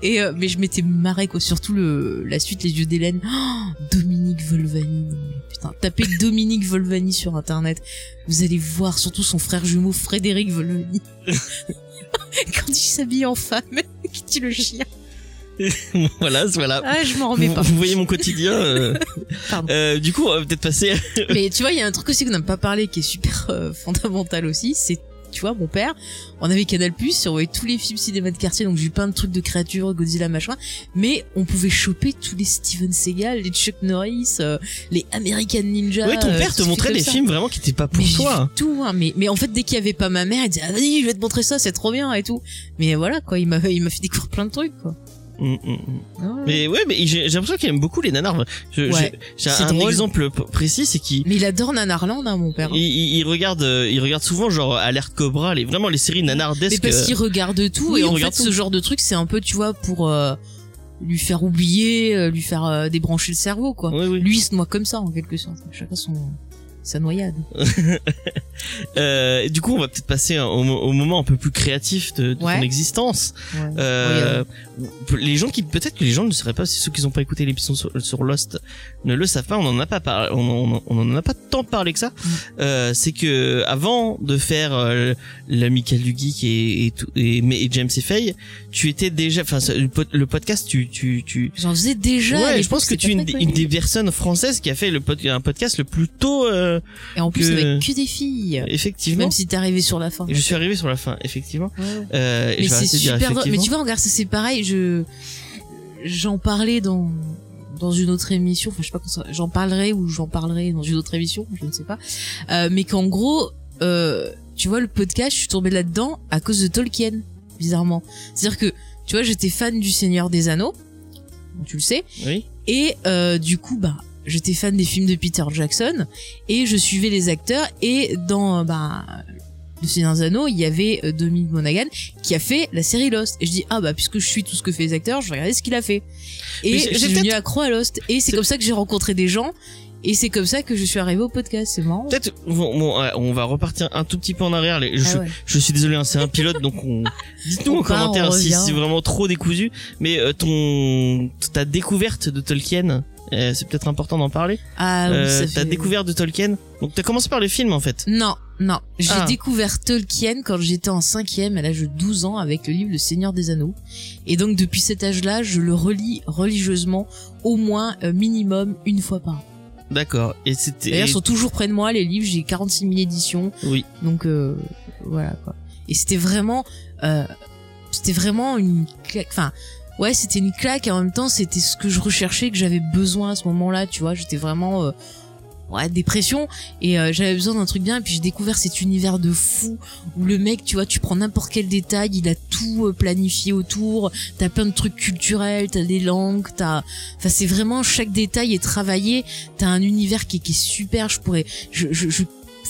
Et euh, mais je m'étais marré quoi, surtout le la suite les yeux d'Hélène. Oh, Dominique Volvani. Putain, tapez Dominique Volvani sur internet. Vous allez voir surtout son frère jumeau Frédéric Volvani. Quand il s'habille en femme, qui dit le chien. voilà, voilà. Ah, je m'en remets Vous, pas. vous voyez mon quotidien. euh, Pardon. euh, du coup, on va peut-être passer. Mais tu vois, il y a un truc aussi qu'on n'a pas parlé qui est super euh, fondamental aussi, c'est tu vois, mon père, on avait Canal+, et on voyait tous les films cinéma de quartier, donc j'ai eu plein de trucs de créatures, Godzilla, machin, mais on pouvait choper tous les Steven Seagal, les Chuck Norris, euh, les American Ninja. oui, ton euh, père te montrait des films vraiment qui étaient pas pour mais toi. tout, hein, mais, mais en fait, dès qu'il y avait pas ma mère, elle disait, ah, vas-y, je vais te montrer ça, c'est trop bien, et tout. Mais voilà, quoi, il m'a, il m'a fait découvrir plein de trucs, quoi. Mm, mm, mm. Ah. Mais ouais, mais j'ai l'impression qu'il aime beaucoup les nanars. Ouais, j'ai- un drôle. exemple précis, c'est qu'il Mais il adore Nanarland, hein, mon père. il, il- il regarde, euh, il regarde souvent genre Alerte Cobra, les vraiment les séries Mais nanardesques. parce euh, qu'il regarde tout oui, et en fait regarde ce genre de truc c'est un peu tu vois pour euh, lui faire oublier, lui faire débrancher le cerveau quoi. Oui, oui. Lui il se noie comme ça en quelque sorte. Chacun son sa noyade. Euh, du coup, on va peut-être passer au, au moment un peu plus créatif de, de Ouais. ton existence. Ouais. Euh, les gens qui peut-être que les gens ne sauraient pas si ceux qui n'ont pas écouté l'épisode sur, sur Lost ne le savent pas on en a pas parlé on, en- on en a pas tant parlé que ça Mm. euh, c'est que avant de faire euh, l'amical du geek et, et, et, et James et Faye tu étais déjà enfin le, pod- le podcast tu tu tu J'en faisais déjà. ouais je pense que tu es une, une des personnes françaises qui a fait le pod- un podcast le plus tôt euh, Et en plus que- avec que des filles. effectivement Même si t'es arrivé sur la fin. je suis arrivé sur la fin effectivement Ouais, euh, Mais c'est dire super drôle. Mais tu vois, regarde, c'est pareil. Je j'en parlais dans dans une autre émission. Enfin, je sais pas j'en parlerai ou j'en parlerai dans une autre émission, je ne sais pas. Euh, mais qu'en gros, euh, tu vois, le podcast, je suis tombée là-dedans à cause de Tolkien, bizarrement. C'est-à-dire que, tu vois, j'étais fan du Seigneur des Anneaux, tu le sais, oui et euh, du coup, bah, j'étais fan des films de Peter Jackson et je suivais les acteurs et dans euh, bah le Seigneur des Anneaux, il y avait euh, Dominique Monaghan qui a fait la série Lost. Et je dis ah bah puisque je suis tout ce que fait les acteurs, je vais regarder ce qu'il a fait. Et j'ai- devenu accro à Lost. Et c'est comme ça que j'ai rencontré des gens Et c'est comme ça que je suis arrivée au podcast. C'est marrant. Peut-être, bon, bon, ouais, on va repartir un tout petit peu en arrière. Les- je, Ah ouais. je suis désolé, hein, c'est un pilote, donc on... dites-nous en commentaire si c'est vraiment trop décousu. Mais euh, ton ta découverte de Tolkien, euh, c'est peut-être important d'en parler. Ah oui, euh, ça ta fait- découverte de Tolkien. Donc t'as commencé par les films en fait. Non, non. J'ai Ah. découvert Tolkien quand j'étais en cinquième à l'âge de 12 ans avec le livre Le Seigneur des Anneaux. Et donc depuis cet âge-là, je le relis religieusement au moins euh, minimum une fois par an. D'accord. Et c'était. D'ailleurs, ils sont toujours près de moi, les livres, j'ai 46 000 éditions. Oui. Donc euh, voilà quoi. Et c'était vraiment, euh, c'était vraiment une. Enfin, ouais, c'était une claque. Et en même temps, c'était ce que je recherchais, que j'avais besoin à ce moment-là. Tu vois, j'étais vraiment, euh, ouais, dépression. Et euh, j'avais besoin d'un truc bien. Et puis j'ai découvert cet univers de fou où le mec, tu vois, tu prends n'importe quel détail, il a tout euh, planifié autour. T'as plein de trucs culturels, t'as des langues, t'as, enfin, c'est vraiment chaque détail est travaillé. T'as un univers qui, est super. Je pourrais, je, je, je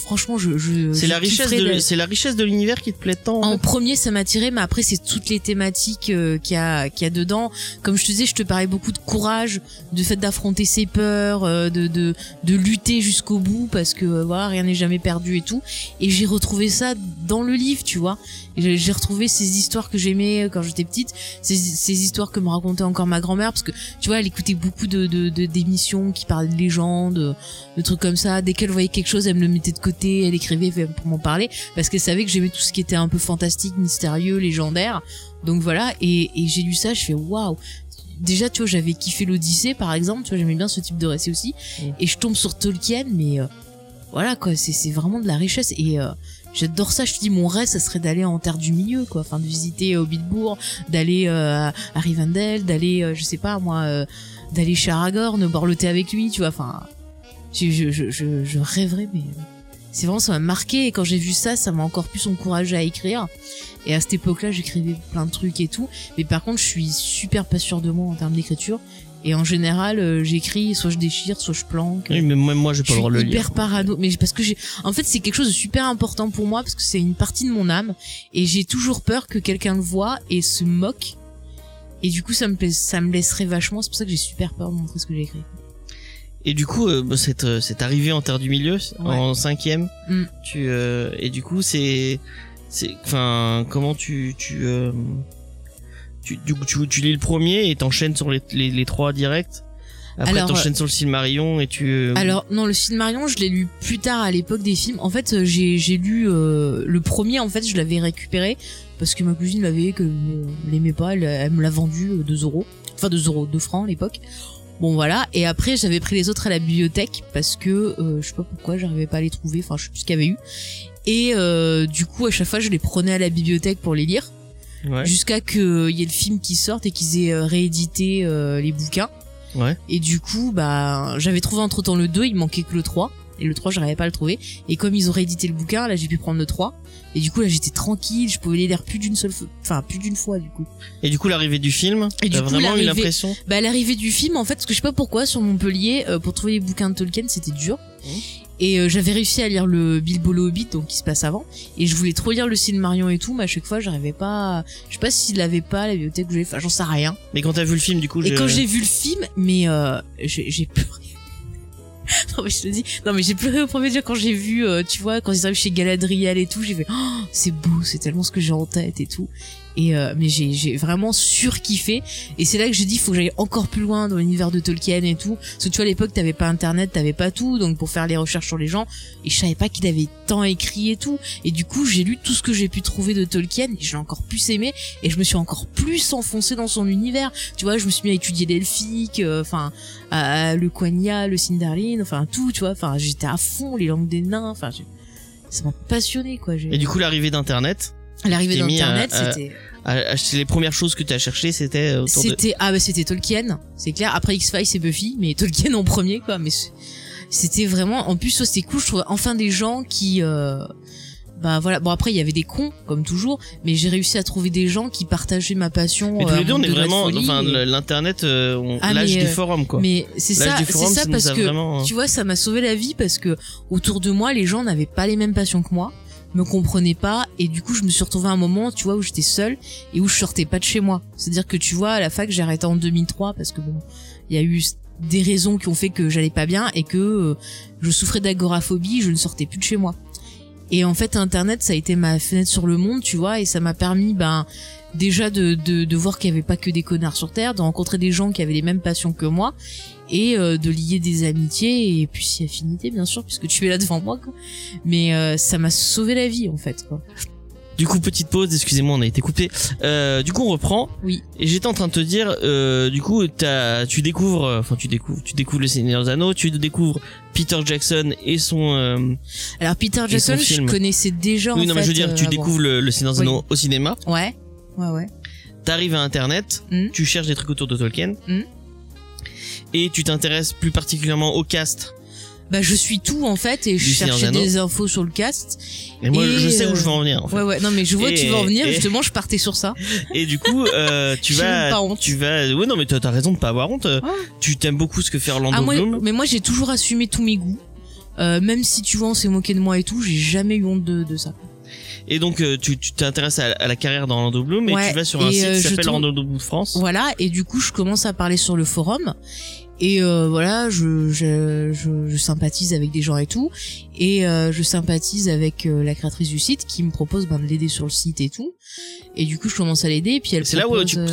franchement, je, je C'est la richesse de de- c'est la richesse de l'univers qui te plaît tant. en en fait premier, ça m'a attiré, mais après, c'est toutes les thématiques euh, qu'il y a, qu'il y a dedans. Comme je te disais, je te parlais beaucoup de courage, du fait d'affronter ses peurs, euh, de, de, de lutter jusqu'au bout, parce que euh, voilà, rien n'est jamais perdu et tout. Et j'ai retrouvé ça dans le livre, tu vois. Et J'ai retrouvé ces histoires que j'aimais euh, quand j'étais petite, ces, ces histoires que me racontait encore ma grand-mère, parce que tu vois, elle écoutait beaucoup de de- de- d'émissions qui parlaient de légendes, de trucs comme ça. Dès qu'elle voyait quelque chose, elle me le mettait de côté, elle écrivait pour m'en parler parce qu'elle savait que j'aimais tout ce qui était un peu fantastique, mystérieux, légendaire. Donc voilà, et, et j'ai lu ça, je fais waouh. Déjà, tu vois, j'avais kiffé l'Odyssée, par exemple, tu vois, j'aimais bien ce type de récit aussi. Mm. Et je tombe sur Tolkien, mais euh, voilà, quoi, c'est c'est vraiment de la richesse. Et euh, j'adore ça, je te dis, mon rêve, ça serait d'aller en Terre du Milieu, quoi. Enfin, de visiter Hobbitbourg, d'aller euh, à Rivendell, d'aller, euh, je sais pas, moi, euh, d'aller chez Aragorn, boire le thé avec lui, tu vois, enfin, je, je, je, je, rêverais, mais euh, c'est vraiment, ça m'a marqué. Et quand j'ai vu ça, ça m'a encore plus encouragé à écrire. Et à cette époque-là, j'écrivais plein de trucs et tout. Mais par contre, je suis super pas sûre de moi en termes d'écriture. Et en général, euh, j'écris, soit je déchire, soit je planque. Oui, mais même moi j'ai Je pas le droit de le lire. hyper parano, mais parce que j'ai, en fait, c'est quelque chose de super important pour moi parce que c'est une partie de mon âme et j'ai toujours peur que quelqu'un le voit et se moque. Et du coup, ça me ça me laisserait vachement. C'est pour ça que j'ai super peur de montrer ce que j'ai écrit. Et du coup, euh, bah, cette euh, cette arrivée en Terre du Milieu en cinquième, Mm. tu euh, et du coup c'est c'est enfin comment tu tu euh, tu, du coup, tu tu lis le premier et t'enchaînes sur les, les les trois directs. Après Alors, t'enchaînes sur le Silmarillion et tu euh, Alors non, le film Marion, je l'ai lu plus tard à l'époque des films. En fait, euh, j'ai j'ai lu euh, le premier. En fait, je l'avais récupéré parce que ma cousine l'avait que euh, l'aimait pas. Elle, elle me l'a vendu euh, 2 euros, enfin 2 euros, 2 francs à l'époque. Bon voilà. Et après, j'avais pris les autres à la bibliothèque parce que euh, je sais pas pourquoi, j'arrivais pas à les trouver. Enfin, je sais plus ce qu'il y avait eu. Et euh, du coup, à chaque fois, je les prenais à la bibliothèque pour les lire ouais jusqu'à qu'il y ait le film qui sorte et qu'ils aient euh, réédité euh, les bouquins. ouais Et du coup, bah, j'avais trouvé entre temps le 2, il manquait que le 3. Et le 3, j'arrivais pas à le trouver. Et comme ils ont réédité le bouquin, là, j'ai pu prendre le 3. Et du coup, là, j'étais tranquille, je pouvais les lire plus d'une seule fois, enfin, plus d'une fois, du coup. et du coup l'arrivée du film Et du coup, vraiment eu l'impression Bah, l'arrivée du film, en fait, parce que je sais pas pourquoi, sur Montpellier, euh, pour trouver les bouquins de Tolkien, c'était dur. Mhm. Et euh, j'avais réussi à lire le Bilbo le Hobbit, donc qui se passe avant. Et je voulais trop lire le Silmarillion et tout, mais à chaque fois, j'arrivais pas. Je sais pas s'il l'avait pas, à la bibliothèque où j'avais. Enfin, j'en sais rien. mais quand t'as vu le film du coup Et quand j'ai vu le film, mais euh, j'ai j'ai pleuré. non mais je te dis, non mais j'ai pleuré au premier jour quand j'ai vu, euh, tu vois, quand ils arrivent chez Galadriel et tout, j'ai fait, oh, c'est beau, c'est tellement ce que j'ai en tête et tout. Et euh, mais j'ai vraiment surkiffé. Et c'est là que j'ai dit faut que j'aille encore plus loin dans l'univers de Tolkien et tout. Parce que tu vois à l'époque t'avais pas internet t'avais pas tout. Donc pour faire les recherches sur les gens. Et je savais pas qu'il avait tant écrit et tout. Et du coup j'ai lu tout ce que j'ai pu trouver de Tolkien. Et j'ai encore plus aimé. Et je me suis encore plus enfoncé dans son univers. Tu vois je me suis mis à étudier l'elfique euh, enfin à le Quenya le Sindarin enfin tout tu vois. Enfin j'étais à fond les langues des nains. Enfin j'ai- ça m'a passionné quoi. Et du coup l'arrivée d'internet l'arrivée d'internet c'était les premières choses que t'as cherché c'était euh, autour de C'était ah bah c'était Tolkien, c'est clair. Après X Files c'est Buffy, mais Tolkien en premier quoi. Mais c'était vraiment en plus c'était cool. Je trouvais enfin des gens qui euh, bah voilà. Bon après il y avait des cons comme toujours, mais j'ai réussi à trouver des gens qui partageaient ma passion. mais tous euh, les deux on est de vraiment enfin et- l'internet euh, on- Ah, l'âge euh, forum quoi Mais c'est ça, c'est ça parce que vraiment tu vois ça m'a sauvé la vie parce que autour de moi les gens n'avaient pas les mêmes passions que moi me comprenaient pas et du coup je me suis retrouvée à un moment tu vois où j'étais seule et où je sortais pas de chez moi c'est à dire que tu vois à la fac j'ai arrêté en 2003 parce que bon il y a eu des raisons qui ont fait que j'allais pas bien et que euh, je souffrais d'agoraphobie, je ne sortais plus de chez moi. Et en fait, Internet, ça a été ma fenêtre sur le monde, tu vois, et ça m'a permis, ben, déjà de, de, de voir qu'il y avait pas que des connards sur Terre, de rencontrer des gens qui avaient les mêmes passions que moi, et euh, de lier des amitiés, et puis si affinité, bien sûr, puisque tu es là devant moi, quoi. Mais euh, ça m'a sauvé la vie, en fait, quoi. Du coup, petite pause, excusez-moi, on a été coupé. Euh, du coup, on reprend. Oui. Et j'étais en train de te dire, euh, du coup, t'as, tu découvres, enfin, tu découvres, tu découvres le Seigneur des Anneaux, tu découvres Peter Jackson et son. Euh... Alors Peter Et son Jackson, je connaissais déjà. oui, en non, mais je veux fait, dire, tu euh, découvres le, le Seigneur des Oui. Anneaux au cinéma. Ouais. Ouais, ouais. T'arrives à Internet, Mm. tu cherches des trucs autour de Tolkien. Mm. Et tu t'intéresses plus particulièrement au cast. Bah je suis tout en fait et je Du cherchais des infos sur le cast. Et moi, Et, je sais où euh, je veux en venir. En fait. Ouais ouais non mais je vois que tu vas en venir et- justement je partais sur ça. Et du coup, euh, tu vas, pas honte. tu vas. Ouais, non, mais t'as t'as raison de pas avoir honte. Ouais. Tu t'aimes beaucoup ce que fait Orlando Ah moi Bloom. mais moi j'ai toujours assumé tous mes goûts. Euh, même si tu vois on s'est moqué de moi et tout, j'ai jamais eu honte de, de ça. Et donc, euh, tu t'intéresses à, à la carrière d'Orlando Bloom et Ouais, tu vas sur un site euh, qui s'appelle Orlando Bloom France. Voilà et du coup je commence à parler sur le forum et euh, voilà je, je, je, je sympathise avec des gens et tout et euh, je sympathise avec euh, la créatrice du site qui me propose ben, de l'aider sur le site et tout et du coup je commence à l'aider et puis elle C'est là où propose, tu. euh,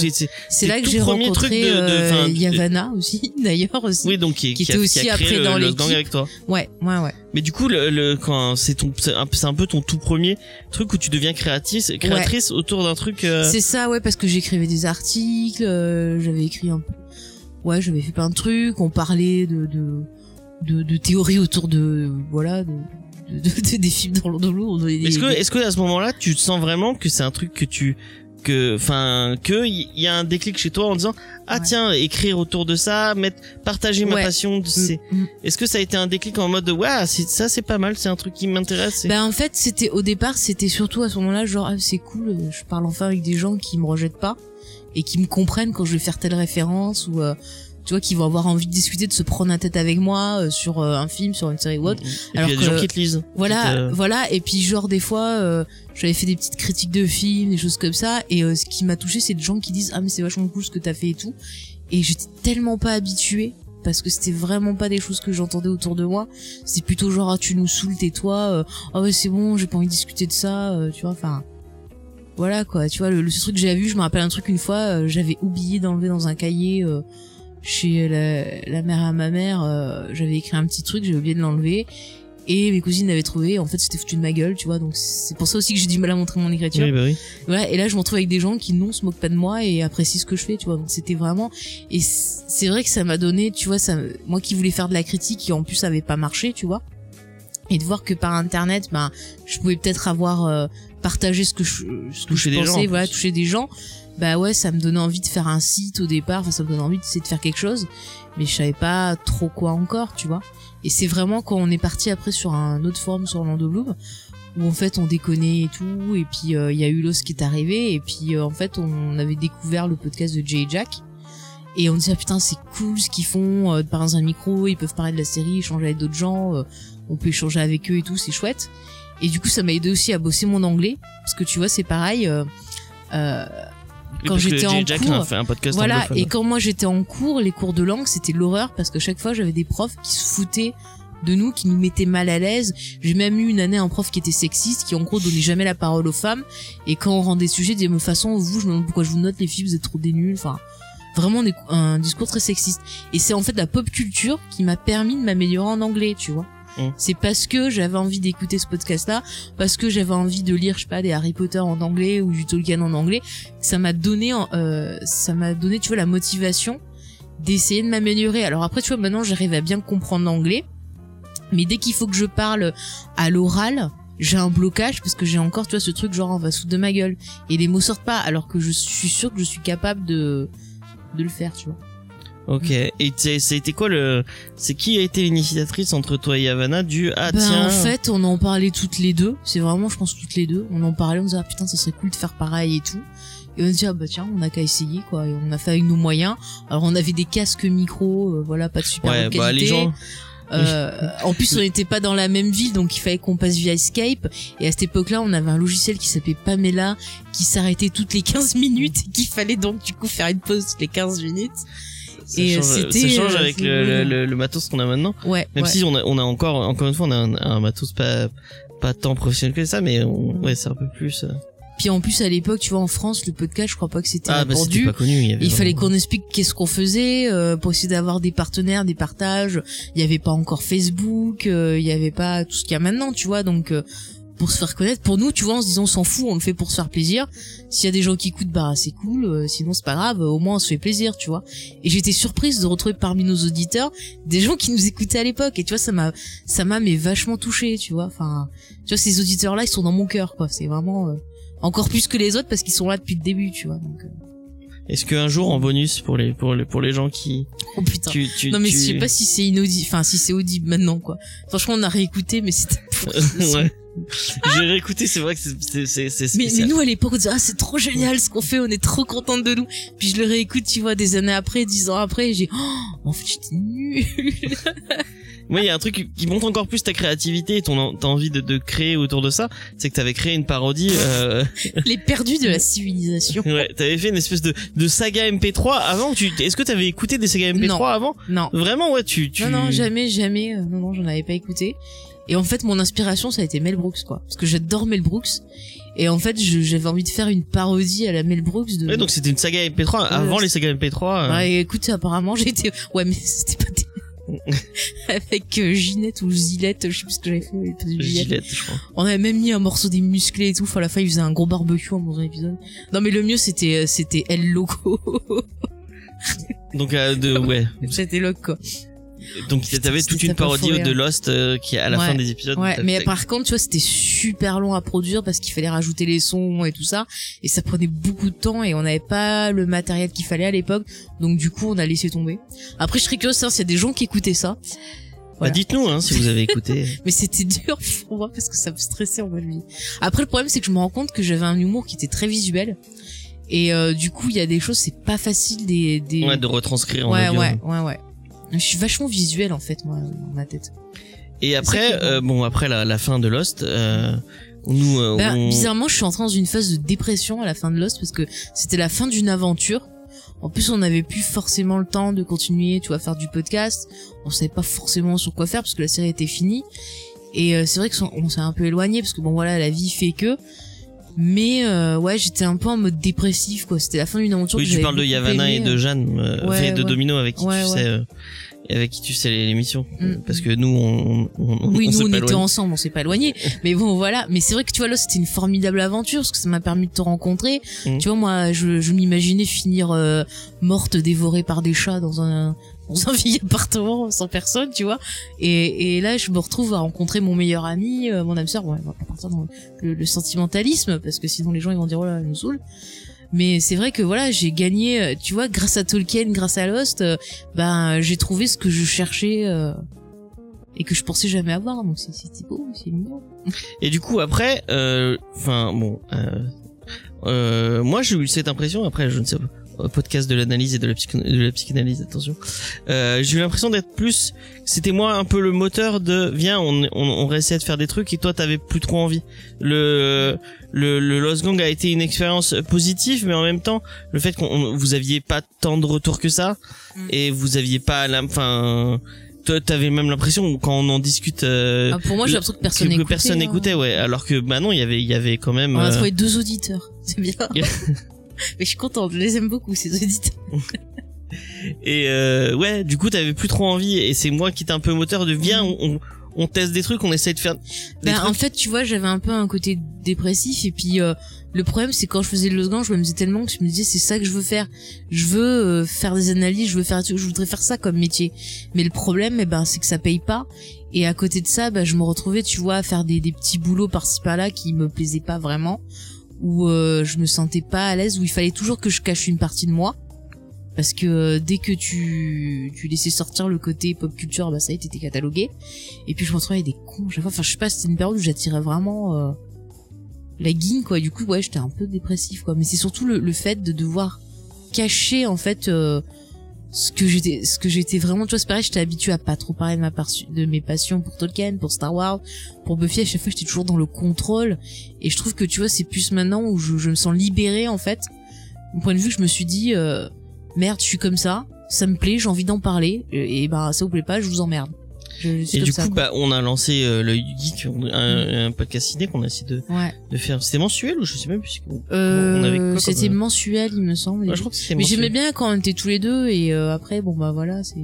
c'est- là que j'ai premier rencontré truc de- de- euh, de- Yavanna aussi, d'ailleurs aussi. Oui, donc qui, Qui qui a, était qui a aussi créé après dans le gang avec toi. Ouais, ouais, ouais. Mais du coup, le, le quand c'est ton, c'est un, c'est un peu ton tout premier truc où tu deviens créatrice, créatrice autour d'un truc. euh, C'est ça, ouais, parce que j'écrivais des articles, euh, j'avais écrit un peu. Ouais, j'avais fait plein de trucs, on parlait de de de, de théories autour de voilà de, de, de- des films dans l'eau. Est-ce que, est-ce que à ce moment-là, tu te sens vraiment que c'est un truc que tu, que, enfin, que y y a un déclic chez toi en disant, ah Ouais. tiens, écrire autour de ça, mettre, partager ma Ouais. passion, de- c'est, est-ce que ça a été un déclic en mode, de, ouais, c'est, ça c'est pas mal, c'est un truc qui m'intéresse. Ben en fait, c'était au départ, c'était surtout à ce moment-là, genre ah, c'est cool, euh, je parle enfin avec des gens qui me rejettent pas et qui me comprennent quand je vais faire telle référence ou euh, tu vois qui vont avoir envie de discuter, de se prendre la tête avec moi euh, sur euh, un film, sur une série ou autre. Et puis alors il y a des que- gens qui te lisent. Voilà, te- voilà. Et puis genre des fois, euh, j'avais fait des petites critiques de films, des choses comme ça. Et euh, ce qui m'a touché, c'est des gens qui disent ah mais c'est vachement cool ce que t'as fait et tout. Et j'étais tellement pas habituée parce que c'était vraiment pas des choses que j'entendais autour de moi. C'est plutôt genre ah tu nous saoules tais-toi. euh, Ah ouais c'est bon, j'ai pas envie de discuter de ça. euh, tu vois, enfin voilà quoi. Tu vois le, le ce truc que j'ai vu, je me rappelle un truc une fois, euh, j'avais oublié d'enlever dans un cahier. euh, chez la, la mère à ma mère, euh, j'avais écrit un petit truc, j'ai oublié de l'enlever et mes cousines l'avaient trouvé en fait c'était foutu de ma gueule tu vois donc c'est pour ça aussi que j'ai du mal à montrer mon écriture Oui, bah oui. voilà et là je me retrouve avec des gens qui non se moquent pas de moi et apprécient ce que je fais tu vois donc c'était vraiment et c'est vrai que ça m'a donné tu vois ça moi qui voulais faire de la critique et en plus ça avait pas marché tu vois et de voir que par internet ben je pouvais peut-être avoir euh, partagé ce que je ce que Toucher je des gens, pensais en voilà toucher des gens. Bah ouais ça me donnait envie de faire un site au départ. Enfin ça me donnait envie d'essayer de faire quelque chose. Mais je savais pas trop quoi encore tu vois. Et c'est vraiment quand on est parti après sur un autre forum sur Orlando Bloom où en fait on déconnait et tout. Et puis euh, il y a eu Los qui est arrivé. Et puis euh, en fait on avait découvert le podcast de Jay et Jack. Et on disait ah, putain c'est cool ce qu'ils font euh, de parler dans un micro. Ils peuvent parler de la série échanger avec d'autres gens euh, on peut échanger avec eux et tout c'est chouette et du coup ça m'a aidé aussi à bosser mon anglais parce que tu vois c'est pareil euh, euh, quand j'étais en Jack cours- a fait un podcast voilà, et quand moi j'étais en cours, les cours de langue, c'était l'horreur parce que chaque fois j'avais des profs qui se foutaient de nous, qui nous mettaient mal à l'aise. J'ai même eu une année un prof qui était sexiste, qui en gros donnait jamais la parole aux femmes. Et quand on rendait sujet, disait, de toute façon, vous, je me demande pourquoi je vous note, les filles, vous êtes trop des nuls. Enfin, vraiment un discours très sexiste. Et c'est en fait la pop culture qui m'a permis de m'améliorer en anglais, tu vois. Mm. C'est parce que j'avais envie d'écouter ce podcast-là, parce que j'avais envie de lire, je sais pas, des Harry Potter en anglais ou du Tolkien en anglais, ça m'a donné, euh, ça m'a donné, tu vois, la motivation d'essayer de m'améliorer. Alors après, tu vois, maintenant, j'arrive à bien comprendre l'anglais, mais dès qu'il faut que je parle à l'oral, j'ai un blocage parce que j'ai encore, tu vois, ce truc genre on va foutre de ma gueule et les mots sortent pas, alors que je suis sûre que je suis capable de de le faire, tu vois. Ok. Et été quoi le, c'est qui a été l'initiatrice entre toi et Yavanna du, ah ben, tiens. en fait, on en parlait toutes les deux. C'est vraiment, je pense, toutes les deux. On en parlait, on disait, ah putain, ça serait cool de faire pareil et tout. Et on se dit, ah bah tiens, on a qu'à essayer, quoi. Et on a fait avec nos moyens. Alors, on avait des casques micro, euh, voilà, pas de super ouais, bonne bah les gens, Euh, en plus, on n'était pas dans la même ville, donc il fallait qu'on passe via Skype. Et à cette époque-là, on avait un logiciel qui s'appelait Pamela, qui s'arrêtait toutes les 15 minutes, et qu'il fallait donc du coup faire une pause toutes les 15 minutes. Et, euh, change, c'était, ça change euh, avec le, le, le matos qu'on a maintenant. Ouais. Même ouais. si on a, on a encore, encore une fois, on a un, un matos pas, pas tant professionnel que ça, mais on- ouais, c'est un peu plus. euh, Puis en plus à l'époque, tu vois, en France, le podcast, je crois pas que c'était Ah, bah, c'était pas connu. Il, Il fallait qu'on explique qu'est-ce qu'on faisait euh, pour essayer d'avoir des partenaires, des partages. Il y avait pas encore Facebook, euh, il y avait pas tout ce qu'il y a maintenant, tu vois. Donc euh, pour se faire connaître, pour nous, tu vois, on se disant on s'en fout, on le fait pour se faire plaisir. S'il y a des gens qui écoutent, bah c'est cool. euh, sinon c'est pas grave, au moins on se fait plaisir, tu vois. Et j'étais surprise de retrouver parmi nos auditeurs des gens qui nous écoutaient à l'époque. Et tu vois, ça m'a, ça m'a mais vachement touché, tu vois. Enfin, tu vois, ces auditeurs-là, ils sont dans mon cœur, quoi. C'est vraiment euh, encore plus que les autres parce qu'ils sont là depuis le début, tu vois. Donc, euh, Est-ce qu'un jour en bonus pour les, pour les, pour les gens qui, oh putain. tu, tu, Non mais tu- je sais pas si c'est inaudible, enfin si c'est audible maintenant quoi. Franchement on a réécouté mais c'était ouais. J'ai réécouté, c'est vrai que c'est, c'est, c'est, mais, mais nous à l'époque on disait ah c'est trop génial ce qu'on fait, on est trop contente de nous. Puis je le réécoute tu vois des années après, dix ans après, j'ai oh en fait j'étais nulle. Moi, il y a un truc qui- montre encore plus ta créativité et ton, ta envie de, de créer autour de ça, c'est que t'avais créé une parodie, euh, Les perdus de la civilisation. ouais, t'avais fait une espèce de, de saga MP3 avant, tu, est-ce que t'avais écouté des sagas MP3 Non. avant? Non. Vraiment, ouais, tu, tu... Non non jamais jamais euh, non non j'en avais pas écouté. Et en fait mon inspiration ça a été Mel Brooks quoi parce que j'adore Mel Brooks et en fait j'avais envie de faire une parodie à la Mel Brooks de Ouais, donc c'était une saga MP3 avant les sagas MP3. euh, Ouais, écoute, apparemment, été, ouais, mais c'était pas des- avec euh, Ginette ou Gillette, je sais plus ce que j'avais fait. Gillette. Je crois. On avait même mis un morceau des musclés et tout. Enfin, à la fin, il faisait un gros barbecue dans un épisode. Non, mais le mieux, c'était, euh, c'était El Loco. Donc, euh, de, ouais. c'était Loco, quoi. Donc, t'avais c'était toute une parodie de hein. Lost euh, qui, à la Ouais. fin des épisodes. Ouais, mais par contre, tu vois, c'était super long à produire parce qu'il fallait rajouter les sons et tout ça. Et ça prenait beaucoup de temps et on n'avait pas le matériel qu'il fallait à l'époque. Donc, du coup, on a laissé tomber. Après, je serais curieuse, hein, s'il y a des gens qui écoutaient ça. Bah, dites-nous, hein, si vous avez écouté. Mais c'était dur pour moi parce que ça me stressait en mode. Après, le problème, c'est que je me rends compte que j'avais un humour qui était très visuel. Et euh, du coup, il y a des choses, c'est pas facile des... des... ouais, de retranscrire en ouais, audio. ouais, ouais, ouais. Je suis vachement visuel en fait, moi, dans ma tête. Et après, euh, bon, après la, la fin de Lost, euh, nous, euh, Bah, on- Bizarrement, je suis entrée dans une phase de dépression à la fin de Lost parce que c'était la fin d'une aventure. En plus, on n'avait plus forcément le temps de continuer, tu vois, à faire du podcast. On savait pas forcément sur quoi faire parce que la série était finie. Et euh, c'est vrai que on s'est un peu éloigné parce que bon voilà, la vie fait que. Mais euh, ouais, j'étais un peu en mode dépressif quoi. C'était la fin d'une aventure. oui, que tu parles de Yavanna et de Jeanne, euh, Ouais, enfin, de ouais. Domino avec qui Ouais, tu sais, euh, et avec qui tu sais les- l'émission, Mm. parce que nous, on, on, on Oui, on nous on était ensemble, on s'est pas éloigné. mais bon, voilà. Mais c'est vrai que tu vois là, c'était une formidable aventure parce que ça m'a permis de te rencontrer. Mhm. Tu vois, moi, je, je m'imaginais finir euh, morte, dévorée par des chats dans un dans un vieil appartement sans personne, tu vois. Et, et là, je me retrouve à rencontrer mon meilleur ami, euh, mon âme sœur. Ouais, on partir dans le, le sentimentalisme parce que sinon les gens ils vont dire oh là, elle nous saoule. Mais c'est vrai que voilà, j'ai gagné, euh, tu vois, grâce à Tolkien, grâce à Lost, euh, ben j'ai trouvé ce que je cherchais euh, et que je pensais jamais avoir. Donc c'était beau, c'est mignon. Et du coup, après, euh, enfin, bon, moi, j'ai eu cette impression. Après, je ne sais pas. Euh, podcast de l'analyse et de la, psycho- de la psychanalyse attention euh, j'ai eu l'impression d'être plus c'était moi un peu le moteur de viens on, on, on réessayait de faire des trucs et toi t'avais plus trop envie le le, le Lost Gang a été une expérience positive mais en même temps le fait qu'on on- vous aviez pas tant de retours que ça Mm. et vous aviez pas la enfin toi t'avais même l'impression quand on en discute euh, Ah, pour moi, j'ai l'impression que personne n'écoutait. personne hein. n'écoutait ouais alors que bah non il y avait il y avait quand même On a euh, trouvé deux auditeurs, c'est bien. Mais je suis contente, je les aime beaucoup ces auditeurs. Et euh, ouais, du coup, t'avais plus trop envie, et c'est moi qui étais un peu moteur de viens, on, on, on teste des trucs, on essaye de faire. Des Ben, trucs. en fait, tu vois, j'avais un peu un côté dépressif et puis euh, le problème c'est quand je faisais le Losgan, je m'amusais tellement que je me disais c'est ça que je veux faire. Je veux euh, faire des analyses, je veux faire je voudrais faire ça comme métier. Mais le problème eh ben c'est que ça paye pas et à côté de ça, ben, je me retrouvais tu vois à faire des, des petits boulots par-ci par-là qui me plaisaient pas vraiment où euh, je me sentais pas à l'aise où il fallait toujours que je cache une partie de moi. Parce que euh, dès que tu, tu laissais sortir le côté pop culture, bah ça y est, catalogué. Et puis je me retrouvais avec des cons chaque fois. Enfin, je sais pas, c'était une période où j'attirais vraiment euh, la guigne, quoi. Du coup, ouais, j'étais un peu dépressif, quoi. Mais c'est surtout le, le fait de devoir cacher, en fait, euh, ce que j'étais, ce que j'étais vraiment. Tu vois, c'est pareil, j'étais habituée à pas trop parler de ma de mes passions pour Tolkien, pour Star Wars, pour Buffy. À chaque fois, j'étais toujours dans le contrôle. Et je trouve que tu vois, c'est plus maintenant où je, je me sens libérée, en fait. Mon point de vue, je me suis dit, euh, merde, je suis comme ça. ça me plaît, j'ai envie d'en parler, et, et ben ça vous plaît pas, je vous emmerde. Je, Et du ça, coup, quoi. bah, on a lancé euh, du geek, on- un, un podcast ciné qu'on a essayé de, ouais. de faire. C'était mensuel ou je sais même plus. Euh, on c'était euh, mensuel, il me semble. Ouais, je crois que c'était mais j'aimais bien quand on était tous les deux, et euh, après, bon bah voilà, c'est plus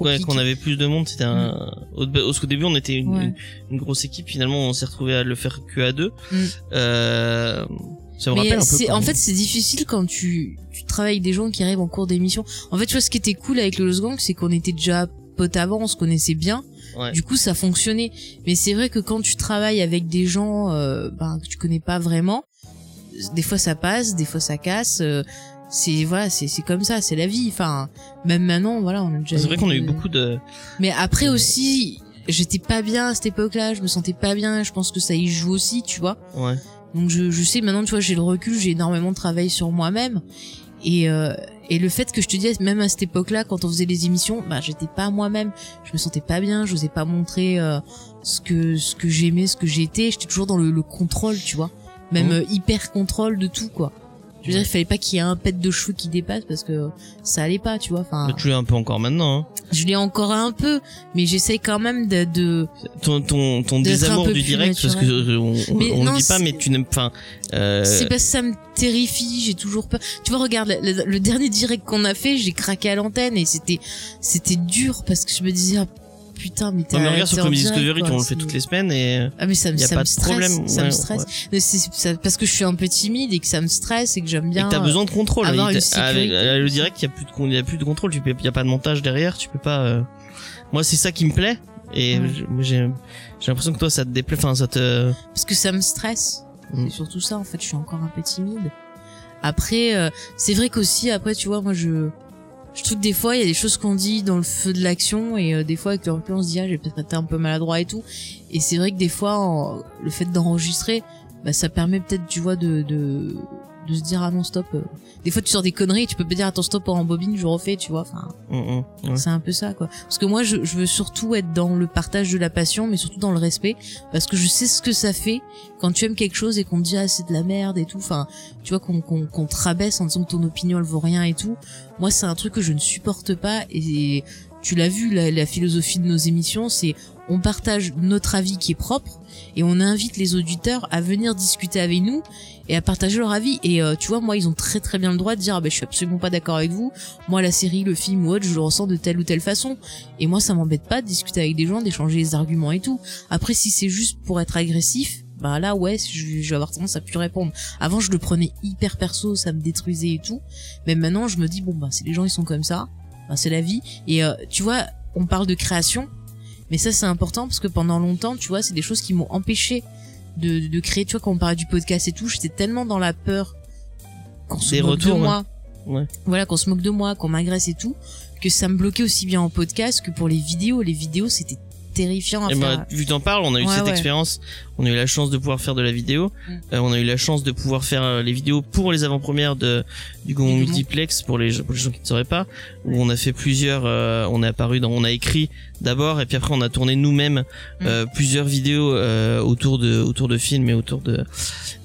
Ouais, compliqué. qu'on avait plus de monde, c'était un. Au, au, au début, on était une, Ouais. une, une grosse équipe. Finalement, on s'est retrouvé à le faire que à deux. Mm. Euh, ça me Mais rappelle un peu. quand- en fait, c'est difficile quand tu, tu travailles avec des gens qui arrivent en cours d'émission. En fait, tu vois, ce qui était cool avec le Lost Gang, c'est qu'on était déjà potes avant, on se connaissait bien. Ouais. Du coup, ça fonctionnait. Mais c'est vrai que quand tu travailles avec des gens, euh, ben, que tu connais pas vraiment, des fois ça passe, des fois ça casse. euh, c'est voilà, c'est c'est comme ça, c'est la vie. Enfin, même maintenant, voilà, on a déjà. c'est vrai qu'on a eu de- beaucoup de. Mais après aussi, j'étais pas bien à cette époque-là. Je me sentais pas bien. Je pense que ça y joue aussi, tu vois. Ouais. Donc je, je sais maintenant, tu vois, j'ai le recul, j'ai énormément travaillé sur moi-même. Et, euh, et le fait que je te dis, même à cette époque-là, quand on faisait les émissions, bah j'étais pas moi-même. Je me sentais pas bien, j'osais pas montrer euh, ce que ce que j'aimais, ce que j'étais. J'étais toujours dans le, le contrôle, tu vois. Même Mhm. euh, hyper contrôle de tout, quoi. Je veux dire, il fallait pas qu'il y ait un pet de cheveux qui dépasse parce que ça allait pas, tu vois. Enfin, tu l'as un peu encore maintenant. Hein. je l'ai encore un peu, mais j'essaie quand même de, de Ton ton ton désamour du direct parce que euh, on, Mais on non, le dit pas, mais tu n'aimes. Enfin. Euh, C'est parce que ça me terrifie, j'ai toujours peur. Tu vois, regarde, le, dernier direct qu'on a fait, j'ai craqué à l'antenne et c'était, c'était dur parce que je me disais, ah, putain, mais t'es à- regarde sur Comedy Discovery, on le fait toutes les semaines et. Ah, mais ça, me- y a ça pas me stresse, problème, ça ouais, me stresse. ouais. Ça- parce que je suis un peu timide et que ça me stresse et que j'aime Et bien. que t'as besoin de contrôle. avoir une euh, le direct, il y a plus de con- il y a plus de contrôle. Tu peux, il y a pas de montage derrière. Tu peux pas. euh, Moi, c'est ça qui me plaît. Et Ouais. j'ai l'impression que toi, ça te déplaît. Enfin, ça te. parce que ça me stresse. Mm. C'est surtout ça, en fait, je suis encore un peu timide. Après, euh, c'est vrai qu'aussi, après, tu vois, moi, je, je trouve que des fois, il y a des choses qu'on dit dans le feu de l'action, et euh, des fois, avec le recul, on se dit, ah, j'ai peut-être été un peu maladroit et tout. Et c'est vrai que des fois, le fait d'enregistrer, bah, ça permet peut-être, tu vois, de, de se dire, ah non, stop. euh. Des fois, tu sors des conneries, et tu peux pas dire, attends, stop, en bobine, je refais, tu vois, enfin. Mm, mm, ouais. C'est un peu ça, quoi. Parce que moi, je, je veux surtout être dans le partage de la passion, mais surtout dans le respect, parce que je sais ce que ça fait quand tu aimes quelque chose et qu'on te dit ah c'est de la merde et tout. Enfin, tu vois qu'on qu'on qu'on te rabaisse en disant que ton opinion elle vaut rien et tout. Moi, c'est un truc que je ne supporte pas et tu l'as vu la, la philosophie de nos émissions, c'est on partage notre avis qui est propre et on invite les auditeurs à venir discuter avec nous et à partager leur avis. Et euh, tu vois, moi, ils ont très très bien le droit de dire ah ben je suis absolument pas d'accord avec vous. Moi, la série, le film ou autre, je le ressens de telle ou telle façon. Et moi, ça m'embête pas de discuter avec des gens, d'échanger les arguments et tout. Après, si c'est juste pour être agressif, bah là, ouais, je, vais avoir tendance à plus répondre. Avant, je le prenais hyper perso, ça me détruisait et tout. Mais maintenant, je me dis bon bah si les gens ils sont comme ça, bah, c'est la vie. Et euh, tu vois, on parle de création, mais ça c'est important parce que pendant longtemps, tu vois, c'est des choses qui m'ont empêché de, de créer. Tu vois, quand on parlait du podcast et tout, j'étais tellement dans la peur qu'on se moque retours, de ouais. moi. Ouais. Voilà, qu'on se moque de moi, qu'on m'agresse et tout, que ça me bloquait aussi bien en podcast que pour les vidéos. Les vidéos, c'était terrifiant à Et faire. bah, vu que t'en parles, on a eu Ouais, cette ouais. expérience. On a eu la chance de pouvoir faire de la vidéo. Mm. Euh, on a eu la chance de pouvoir faire euh, les vidéos pour les avant-premières de du Gaumont. Multiplex pour les, pour les gens qui ne sauraient pas. Où on a fait plusieurs. euh, on est apparu dans. On a écrit d'abord et puis après on a tourné nous-mêmes Mm. euh, plusieurs vidéos euh, autour de autour de films et autour de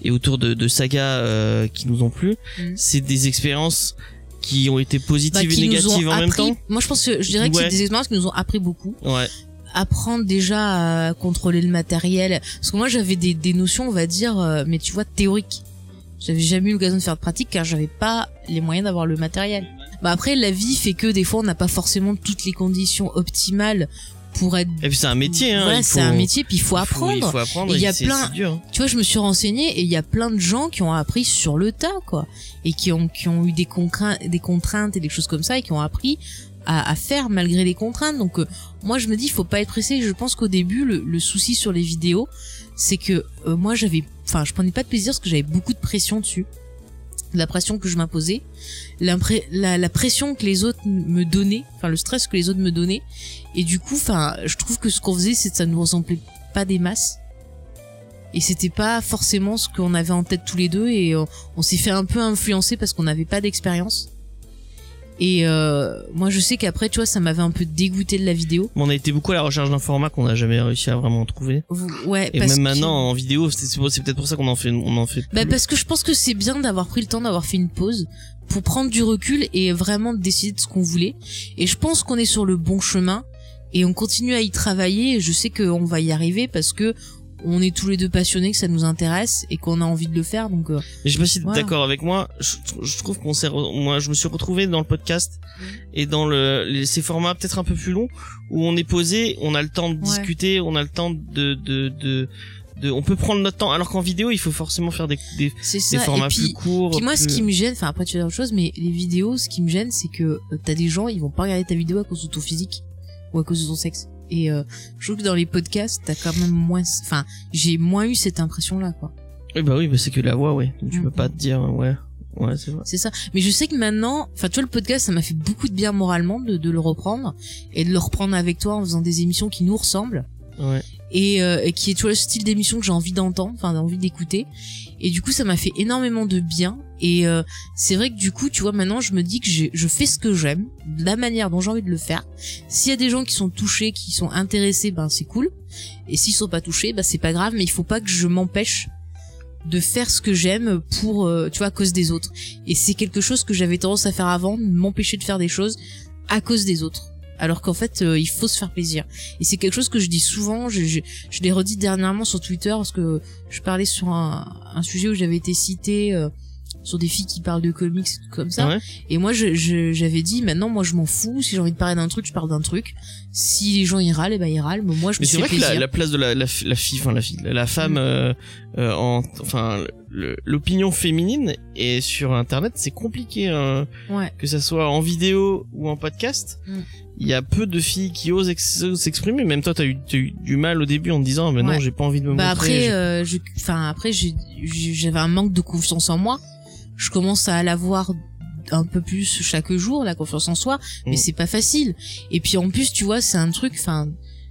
et autour de, de sagas euh, qui nous ont plu. Mm. C'est des expériences qui ont été Bah, positives et qui nous négatives en même temps. Moi, je pense que je dirais que Ouais. c'est des expériences qui nous ont appris beaucoup. Ouais. Apprendre déjà à contrôler le matériel. Parce que moi, j'avais des, des notions, on va dire, euh, mais tu vois, théoriques. J'avais jamais eu l'occasion de faire de pratique car j'avais pas les moyens d'avoir le matériel. Bah après, la vie fait que des fois, on n'a pas forcément toutes les conditions optimales pour être. Et puis c'est un métier. Hein, Voilà, il c'est un métier, puis il faut il apprendre. Il faut apprendre. Et il y a plein-. Tu vois, je me suis renseignée et il y a plein de gens qui ont appris sur le tas, quoi, et qui ont qui ont eu des contraintes, des contraintes et des choses comme ça, et qui ont appris à, à faire malgré les contraintes. Donc, euh, moi, je me dis, faut pas être pressé. Je pense qu'au début, le, le souci sur les vidéos, c'est que euh, moi, j'avais, enfin, je prenais pas de plaisir parce que j'avais beaucoup de pression dessus, la pression que je m'imposais, la, la pression que les autres me donnaient, enfin, le stress que les autres me donnaient, et du coup, enfin, je trouve que ce qu'on faisait, c'est que ça nous ressemblait pas des masses. Et c'était pas forcément ce qu'on avait en tête tous les deux. Et on, on s'est fait un peu influencer parce qu'on n'avait pas d'expérience Et euh, moi, je sais qu'après, tu vois, ça m'avait un peu dégoûté de la vidéo. On a été beaucoup à la recherche d'un format qu'on n'a jamais réussi à vraiment trouver. Vous- Ouais, Et parce même que- maintenant en vidéo, c'est c'est c'est peut-être pour ça qu'on en fait, on en fait. Bah plus. parce que je pense que c'est bien d'avoir pris le temps d'avoir fait une pause pour prendre du recul et vraiment décider de ce qu'on voulait. Et je pense qu'on est sur le bon chemin et on continue à y travailler. Et je sais qu'on va y arriver parce que on est tous les deux passionnés, que ça nous intéresse et qu'on a envie de le faire. Donc euh, Mais je sais pas si Voilà. d'accord avec moi. Je, je trouve qu'on s'est, moi, je me suis retrouvé dans le podcast et dans le, les- ces formats peut-être un peu plus longs où on est posé, on a le temps de Ouais. discuter, on a le temps de, de, de, de- on peut prendre notre temps. Alors qu'en vidéo, il faut forcément faire des, des, formats puis, plus courts. puis moi, ce qui me gêne, enfin après tu as autre chose, mais les vidéos, ce qui me gêne, c'est que euh, t'as des gens, ils vont pas regarder ta vidéo à cause de ton physique ou à cause de ton sexe. Et euh, je trouve que dans les podcasts, t'as quand même moins, enfin, j'ai moins eu cette impression-là, quoi. Oui, bah oui, bah c'est que la voix, ouais. Tu Mm. peux pas te dire, ouais, ouais, c'est vrai. C'est ça. Mais je sais que maintenant, enfin, tu vois, le podcast, ça m'a fait beaucoup de bien moralement de, de le reprendre et de le reprendre avec toi en faisant des émissions qui nous ressemblent Ouais. et, euh, et qui est, tu vois, le style d'émission que j'ai envie d'entendre, enfin, envie d'écouter. Et du coup, ça m'a fait énormément de bien. Et euh, c'est vrai que du coup, tu vois, maintenant, je me dis que je fais ce que j'aime, de la manière dont j'ai envie de le faire. S'il y a des gens qui sont touchés, qui sont intéressés, ben c'est cool. Et s'ils sont pas touchés, ben c'est pas grave. Mais il faut pas que je m'empêche de faire ce que j'aime pour, euh, tu vois, à cause des autres. Et c'est quelque chose que j'avais tendance à faire avant, m'empêcher de faire des choses à cause des autres. Alors qu'en fait, euh, il faut se faire plaisir. Et c'est quelque chose que je dis souvent. Je, je, je l'ai redit dernièrement sur Twitter parce que je parlais sur un, un sujet où j'avais été cité euh, sur des filles qui parlent de comics comme ça. Ouais. Et moi, je- je- j'avais dit, maintenant, moi, je m'en fous. Si j'ai envie de parler d'un truc, je parle d'un truc. Si les gens y râlent, eh ben ils râlent. Mais moi, je me Mais c'est vrai que la, la place de la, la, fi- la fille, enfin la fille, la femme, Mm. euh, euh, en, enfin, l'opinion féminine et sur Internet, c'est compliqué, Ouais. que ça soit en vidéo ou en podcast. Mm. Il y a peu de filles qui osent ex- osent s'exprimer. Même toi, t'as eu, eu du mal au début en te disant, mais non, Ouais. j'ai pas envie de me Bah montrer. après, euh, enfin après, j'avais un manque de confiance en moi. Je commence à l'avoir un peu plus chaque jour, la confiance en soi, mais Mm. c'est pas facile. Et puis en plus, tu vois, c'est un truc, enfin,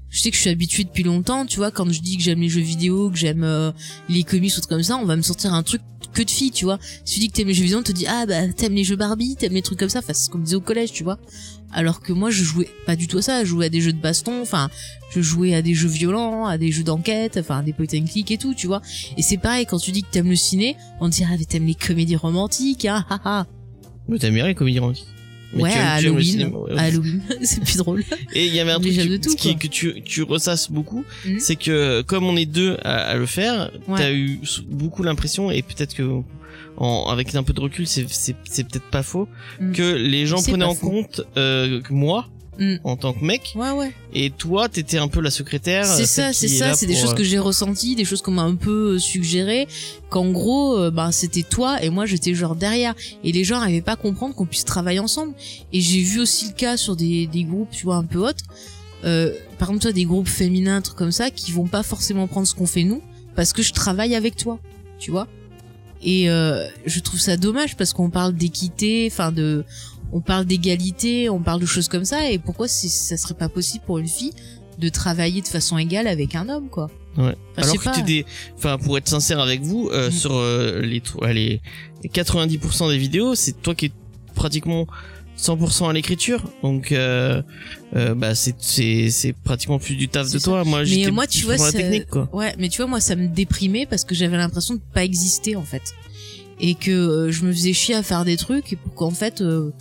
je sais que je suis habituée depuis longtemps, tu vois, quand je dis que j'aime les jeux vidéo, que j'aime euh, les comics ou trucs comme ça, on va me sortir un truc que de filles, tu vois. Si tu dis que t'aimes les jeux vidéo, on te dit ah bah t'aimes les jeux Barbie, t'aimes les trucs comme ça, enfin c'est ce qu'on me disait au collège, tu vois. Alors que moi je jouais pas du tout à ça, je jouais à des jeux de baston, enfin je jouais à des jeux violents, à des jeux d'enquête, enfin des point and click et tout, tu vois. Et c'est pareil quand tu dis que t'aimes le ciné, on te dit ah mais t'aimes les comédies romantiques, hein, ah ah. Mais t'as bien les comédies romantiques. Mais Ouais, tu à tu Halloween, ouais. Halloween, c'est plus drôle. Et il y avait un truc de tout, qui, que tu, tu ressasses beaucoup, Mhm. c'est que comme on est deux à, à le faire, Ouais. t'as eu beaucoup l'impression, et peut-être que en, avec un peu de recul, c'est, peut-être pas faux, Mhm. que les gens prenaient en compte euh, que moi, Mhm. en tant que mec, Ouais ouais. et toi, t'étais un peu la secrétaire. C'est celle ça, c'est est ça, c'est des choses euh, que j'ai ressenties, des choses qu'on m'a un peu euh, suggérées, qu'en gros, euh, bah, c'était toi et moi j'étais genre derrière. Et les gens n'arrivaient pas à comprendre qu'on puisse travailler ensemble. Et j'ai vu aussi le cas sur des, des groupes, tu vois, un peu autres. Euh, par exemple, toi, des groupes féminins, un truc comme ça, qui vont pas forcément prendre ce qu'on fait nous, parce que je travaille avec toi, tu vois. Et euh, je trouve ça dommage parce qu'on parle d'équité, enfin de, on parle d'égalité, on parle de choses comme ça. Et pourquoi ça serait pas possible pour une fille de travailler de façon égale avec un homme, quoi? Ouais. Enfin, Alors que t'es des, enfin pour être sincère avec vous, euh, Mm. sur euh, les, les 90% des vidéos, c'est toi qui es pratiquement 100% à l'écriture, donc euh, euh, bah c'est c'est c'est pratiquement plus du taf de ça. toi. Moi, Mais moi, tu vois, la ça- technique quoi. Ouais, mais tu vois, moi, ça me déprimait parce que j'avais l'impression de pas exister en fait, et que euh, je me faisais chier à faire des trucs et pour qu'en fait euh,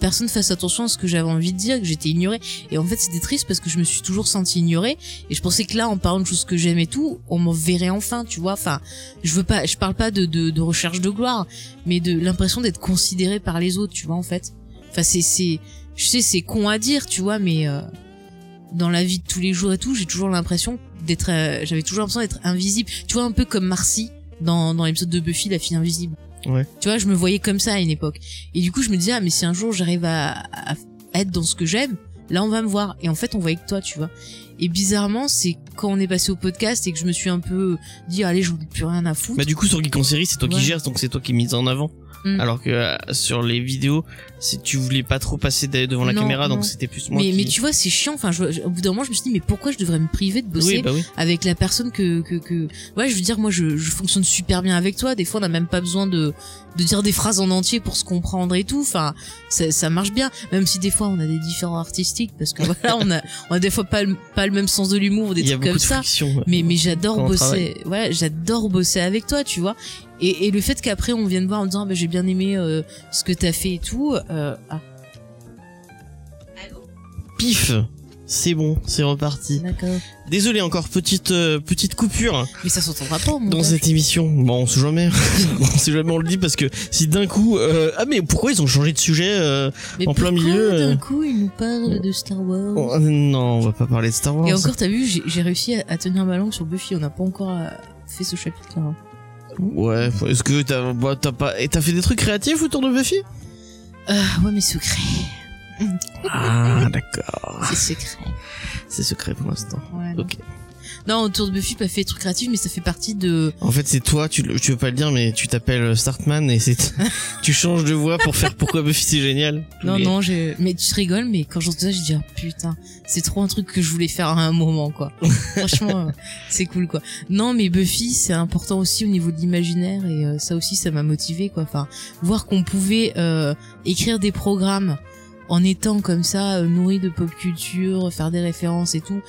personne fasse attention à ce que j'avais envie de dire, que j'étais ignorée. Et en fait, c'était triste parce que je me suis toujours sentie ignorée et je pensais que là, en parlant de choses que j'aime et tout, on m'en verrait enfin, tu vois. Enfin, je veux pas, je parle pas de, de, de recherche de gloire, mais de l'impression d'être considérée par les autres, tu vois, en fait. Enfin, c'est, c'est, je sais, c'est con à dire, tu vois, mais euh, dans la vie de tous les jours et tout, j'ai toujours l'impression d'être, euh, j'avais toujours l'impression d'être invisible. Tu vois, un peu comme Marcy dans, dans l'épisode de Buffy, la fille invisible. Ouais. Tu vois, je me voyais comme ça à une époque. Et du coup, je me disais, ah, mais si un jour j'arrive à, à être dans ce que j'aime, là, on va me voir. Et en fait, on voyait que toi, tu vois. Et bizarrement, c'est quand on est passé au podcast et que je me suis un peu dit, allez, j'en ai plus rien à foutre. Bah du coup sur Geek en série, c'est toi Ouais. qui gères, donc c'est toi qui es mise en avant. Mm. alors que euh, sur les vidéos, si tu voulais pas trop passer de- devant la Non, caméra, non. donc c'était plus moi mais, qui... mais tu vois, c'est chiant. Enfin, je, au bout d'un moment, je me suis dit, mais pourquoi je devrais me priver de bosser oui, bah oui. avec la personne que, que, que... Ouais, je veux dire, moi, je, je fonctionne super bien avec toi. Des fois, on n'a même pas besoin de, de dire des phrases en entier pour se comprendre et tout. Enfin, ça, ça marche bien. Même si des fois, on a des différents artistiques parce que voilà, on a, on a des fois pas le, pas le même sens de l'humour ou des Il trucs comme de ça. friction. Mais, mais j'adore bosser. Ouais, j'adore bosser avec toi, tu vois. Et, et le fait qu'après, on vienne voir en disant, ah, bah, j'ai bien aimé euh, ce que t'as fait et tout. Euh, ah, Pif c'est bon, c'est reparti. d'accord. Désolé encore, petite euh, petite coupure Mais ça s'entendra pas, mon dans gars. cette émission. Bon, on sait jamais. on sait jamais, on le dit parce que si d'un coup... euh, Ah mais pourquoi ils ont changé de sujet euh, Mais en plein milieu, euh, d'un coup, il nous parle de Star Wars. oh, Non, on va pas parler de Star Wars. Et encore, t'as vu, j'ai réussi à, à tenir ma langue sur Buffy. On n'a pas encore euh, fait ce chapitre-là. Ouais, est-ce que t'as bah, t'as pas... Et t'as fait des trucs créatifs autour de Buffy? Ah, ouais, mais secret. Ah, d'accord. C'est secret. C'est secret pour l'instant. Ouais, non. Ok. Non, autour de Buffy, pas fait des trucs créatifs, mais ça fait partie de. En fait, c'est toi, tu, tu veux pas le dire, mais tu t'appelles Startman et c'est, tu changes de voix pour faire pourquoi Buffy c'est génial. Non, Mais- non. Mais tu rigoles, mais quand j'entends ça, je dis, ah, putain, c'est trop un truc que je voulais faire à un moment, quoi. Franchement, euh, c'est cool, quoi. Non, mais Buffy, c'est important aussi au niveau de l'imaginaire, et euh, ça aussi, ça m'a motivé, quoi. Enfin, voir qu'on pouvait euh, écrire des programmes en étant comme ça euh, nourri de pop culture, faire des références et tout,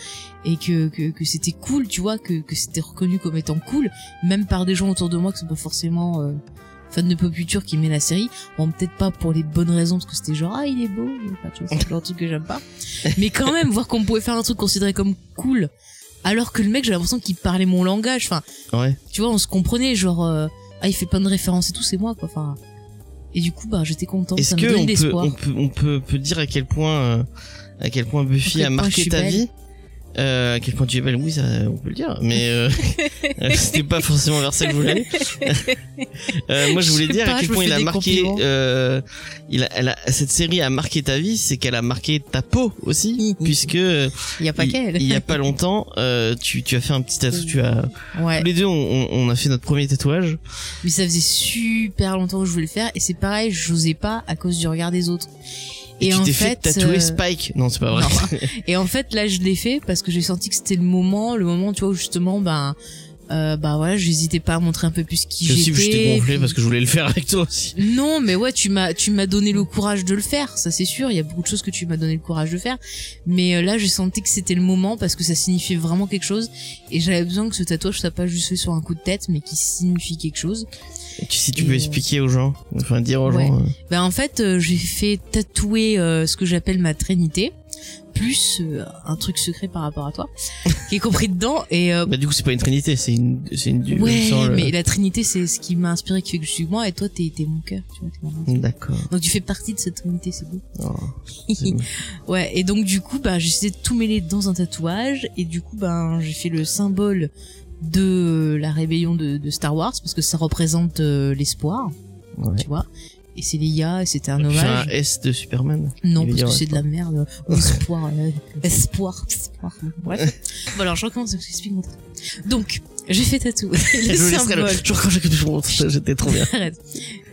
et que que, que c'était cool, tu vois, que que c'était reconnu comme étant cool, même par des gens autour de moi qui sont pas forcément euh, fans de pop culture qui aimaient la série. Bon, peut-être pas pour les bonnes raisons, parce que c'était genre ah il est beau, enfin, tu vois, c'est de truc que j'aime pas. Mais quand même voir qu'on pouvait faire un truc considéré comme cool, alors que le mec j'ai l'impression qu'il parlait mon langage. Enfin, Ouais. tu vois, on se comprenait, genre euh, ah il fait plein de références et tout, c'est moi quoi. Enfin. Et du coup, bah, j'étais contente, Est-ce ça que on peut, on peut, on peut, peut dire à quel point, euh, à quel point Buffy a marqué ta belle. vie? Euh, à quel point tu es belle, oui, ça, on peut le dire, mais euh, c'était pas forcément vers ça que je voulais aller. Euh, moi, je voulais Je dire à quel point il a marqué, euh, il a, elle a- cette série a marqué ta vie, c'est qu'elle a marqué ta peau aussi, puisque Il y a pas qu'elle. il y a pas longtemps, euh, tu, tu as fait un petit tatouage, tu as, Ouais. tous les deux, on, on- on a fait notre premier tatouage. Mais ça faisait super longtemps que je voulais le faire et c'est pareil, j'osais pas à cause du regard des autres. Et, tu en t'es fait, tatouer euh, Spike. Non, c'est pas vrai. Et en fait, là, je l'ai fait parce que j'ai senti que c'était le moment, le moment, tu vois, où justement, ben, euh, bah voilà, j'hésitais pas à montrer un peu plus qui aussi, je t'ai j'étais. gonflé puis- parce que je voulais le faire avec toi aussi. Non, mais ouais, tu m'as, tu m'as donné le courage de le faire, ça c'est sûr. Il y a beaucoup de choses que tu m'as donné le courage de faire, mais euh, là, j'ai senti que c'était le moment parce que ça signifiait vraiment quelque chose et j'avais besoin que ce tatouage soit pas juste fait sur un coup de tête, mais qui signifie quelque chose. Si tu peux euh, expliquer aux gens, enfin dire aux Ouais. gens. euh, Ben en fait, euh, j'ai fait tatouer ce que j'appelle ma trinité, plus euh, un truc secret par rapport à toi, qui est compris dedans. Et euh, Bah du coup c'est pas une trinité, c'est une, c'est une ouais, sans le- mais la trinité, c'est ce qui m'a inspiré, qui fait que je suis moi, et toi, t'es t'es mon cœur. D'accord. Donc tu fais partie de cette trinité, c'est beau. Oh, ouais, et donc du coup, bah j'ai essayé de tout mêler dans un tatouage, et du coup, ben j'ai fait le symbole de la rébellion de, de Star Wars parce que ça représente euh, l'espoir, Ouais. tu vois. Et c'est Leia, et c'était un hommage. un S de Superman. Non, parce que c'est de la espoir. merde. Ou espoir. euh, espoir. Espoir. Bref. bon, alors, je recommence, je explique mon truc. Donc, j'ai fait tatouer le je symbole. Je crois que j'étais trop bien. Arrête.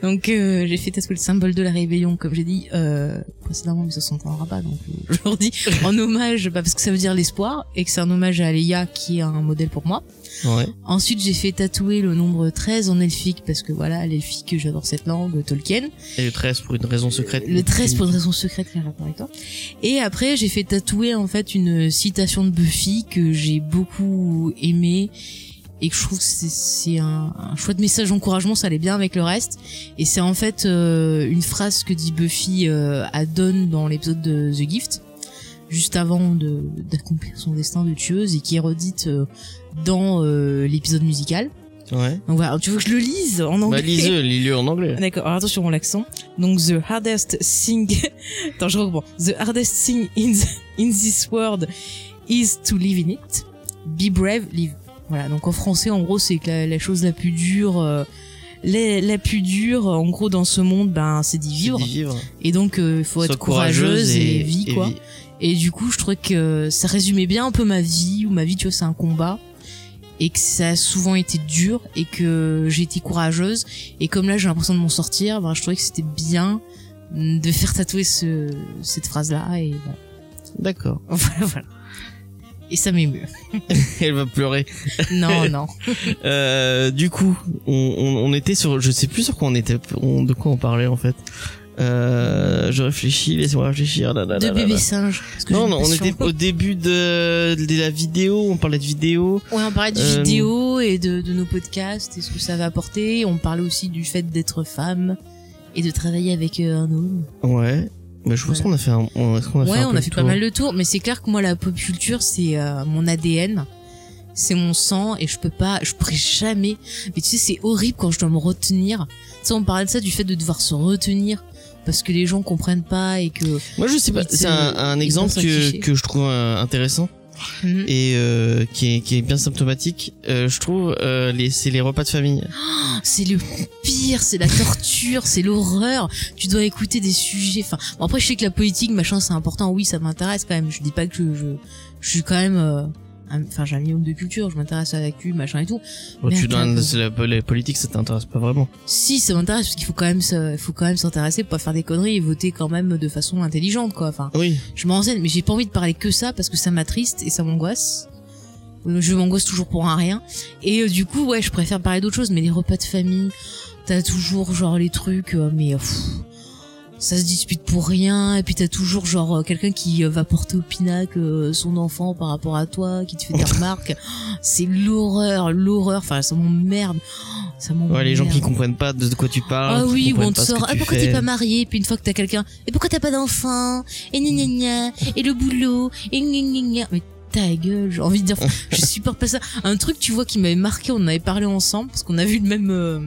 Donc, euh, j'ai fait tatouer le symbole de la rébellion, comme j'ai dit euh, précédemment, mais ça s'entendra pas, donc euh, je le redis, en hommage, bah, parce que ça veut dire l'espoir, et que c'est un hommage à Leia, qui est un modèle pour moi. Ouais. Ensuite, j'ai fait tatouer le nombre 13 en elfique, parce que voilà, l'elfique, j'adore cette langue, Tolkien. Et le 13 pour une raison secrète. Le 13 pour une raison secrète un rapport avec toi. Et après, j'ai fait tatouer en fait une citation de Buffy que j'ai beaucoup aimé et que je trouve que c'est- c'est un, un chouette message d'encouragement, ça allait bien avec le reste. Et c'est en fait euh, une phrase que dit Buffy euh, à Dawn dans l'épisode de The Gift, juste avant de- d'accomplir son destin de tueuse et qui est redite euh, dans euh, l'épisode musical. Ouais. Donc voilà, tu veux que je le lise en anglais Bah lis-le, lis-le en anglais. D'accord, alors attention mon l'accent. Donc the hardest thing Attends, je reprends. The hardest thing in, the- in this world is to live in it. Be brave, live. Voilà, donc en français en gros c'est que la, la chose la plus dure euh, la, la plus dure en gros dans ce monde ben c'est d'y vivre vivre. et donc il faut Sois être courageuse et, vie et quoi. vie. Et du coup, je trouvais que ça résumait bien un peu ma vie, ou ma vie, tu vois, c'est un combat. et que ça a souvent été dur et que j'ai été courageuse et comme là j'ai l'impression de m'en sortir ben je trouvais que c'était bien de faire tatouer ce, cette phrase là et voilà. D'accord. voilà voilà et ça m'émeut Elle va pleurer. non non Euh, du coup, on, on, on était sur, je sais plus sur quoi on était, on- de quoi on parlait en fait. Euh, je réfléchis, laissez-moi réfléchir. là, là, de là, bébé singe Non, non, on était au début de, de la vidéo, on parlait de vidéo. Ouais, on parlait de Euh, vidéos et de, de nos podcasts et ce que ça va apporter. On parlait aussi du fait d'être femme et de travailler avec euh, un homme. Ouais. Mais je pense Voilà. qu'on a fait un, on, qu'on a ouais, fait un on a fait pas mal de tours, mais c'est clair que moi la pop culture c'est euh, mon ADN, c'est mon sang et je peux pas, je pourrais jamais. Mais tu sais c'est horrible quand je dois me retenir. Tu sais on parlait de ça du fait de devoir se retenir parce que les gens comprennent pas et que. Moi, je sais pas, c'est un, un exemple que, que je trouve euh, intéressant Mhm. et euh, qui, est, qui est bien symptomatique. Euh, je trouve, euh, les, c'est les repas de famille. C'est le pire, c'est la torture, c'est l'horreur. Tu dois écouter des sujets. Enfin, bon, après je sais que la politique, machin, c'est important. Oui, ça m'intéresse quand même. Je dis pas que je, je, je suis quand même. Euh, un- Enfin, j'ai un minimum de culture. Je m'intéresse à l'actu, machin et tout. Bon, tu Merde, donnes, la, la politique, ça t'intéresse pas vraiment. Si, ça m'intéresse parce qu'il faut quand même, il faut quand même s'intéresser pour pas faire des conneries et voter quand même de façon intelligente, quoi. Enfin, Oui. je m'en renseigne, mais j'ai pas envie de parler que ça parce que ça m'attriste et ça m'angoisse. Je m'angoisse toujours pour un rien. Et euh, du coup, ouais, je préfère parler d'autre chose, mais les repas de famille, t'as toujours genre les trucs, euh, mais pff, ça se dispute pour rien. Et puis t'as toujours genre euh, quelqu'un qui euh, va porter au pinacle euh, son enfant par rapport à toi, qui te fait des remarques. C'est l'horreur, l'horreur. Enfin, ça m'emmerde. Ça m'emmerde. Ouais, les gens qui comprennent pas de quoi tu parles. Ah oui, où on te sort, ah pourquoi t'es pas marié, puis une fois que t'as quelqu'un, et pourquoi t'as pas d'enfant, et gna gna, et le boulot, et gna gna gna. Mais ta gueule, j'ai envie de dire, je supporte pas ça. Un truc, tu vois, qui m'avait marqué, on en avait parlé ensemble, parce qu'on a vu le même, euh,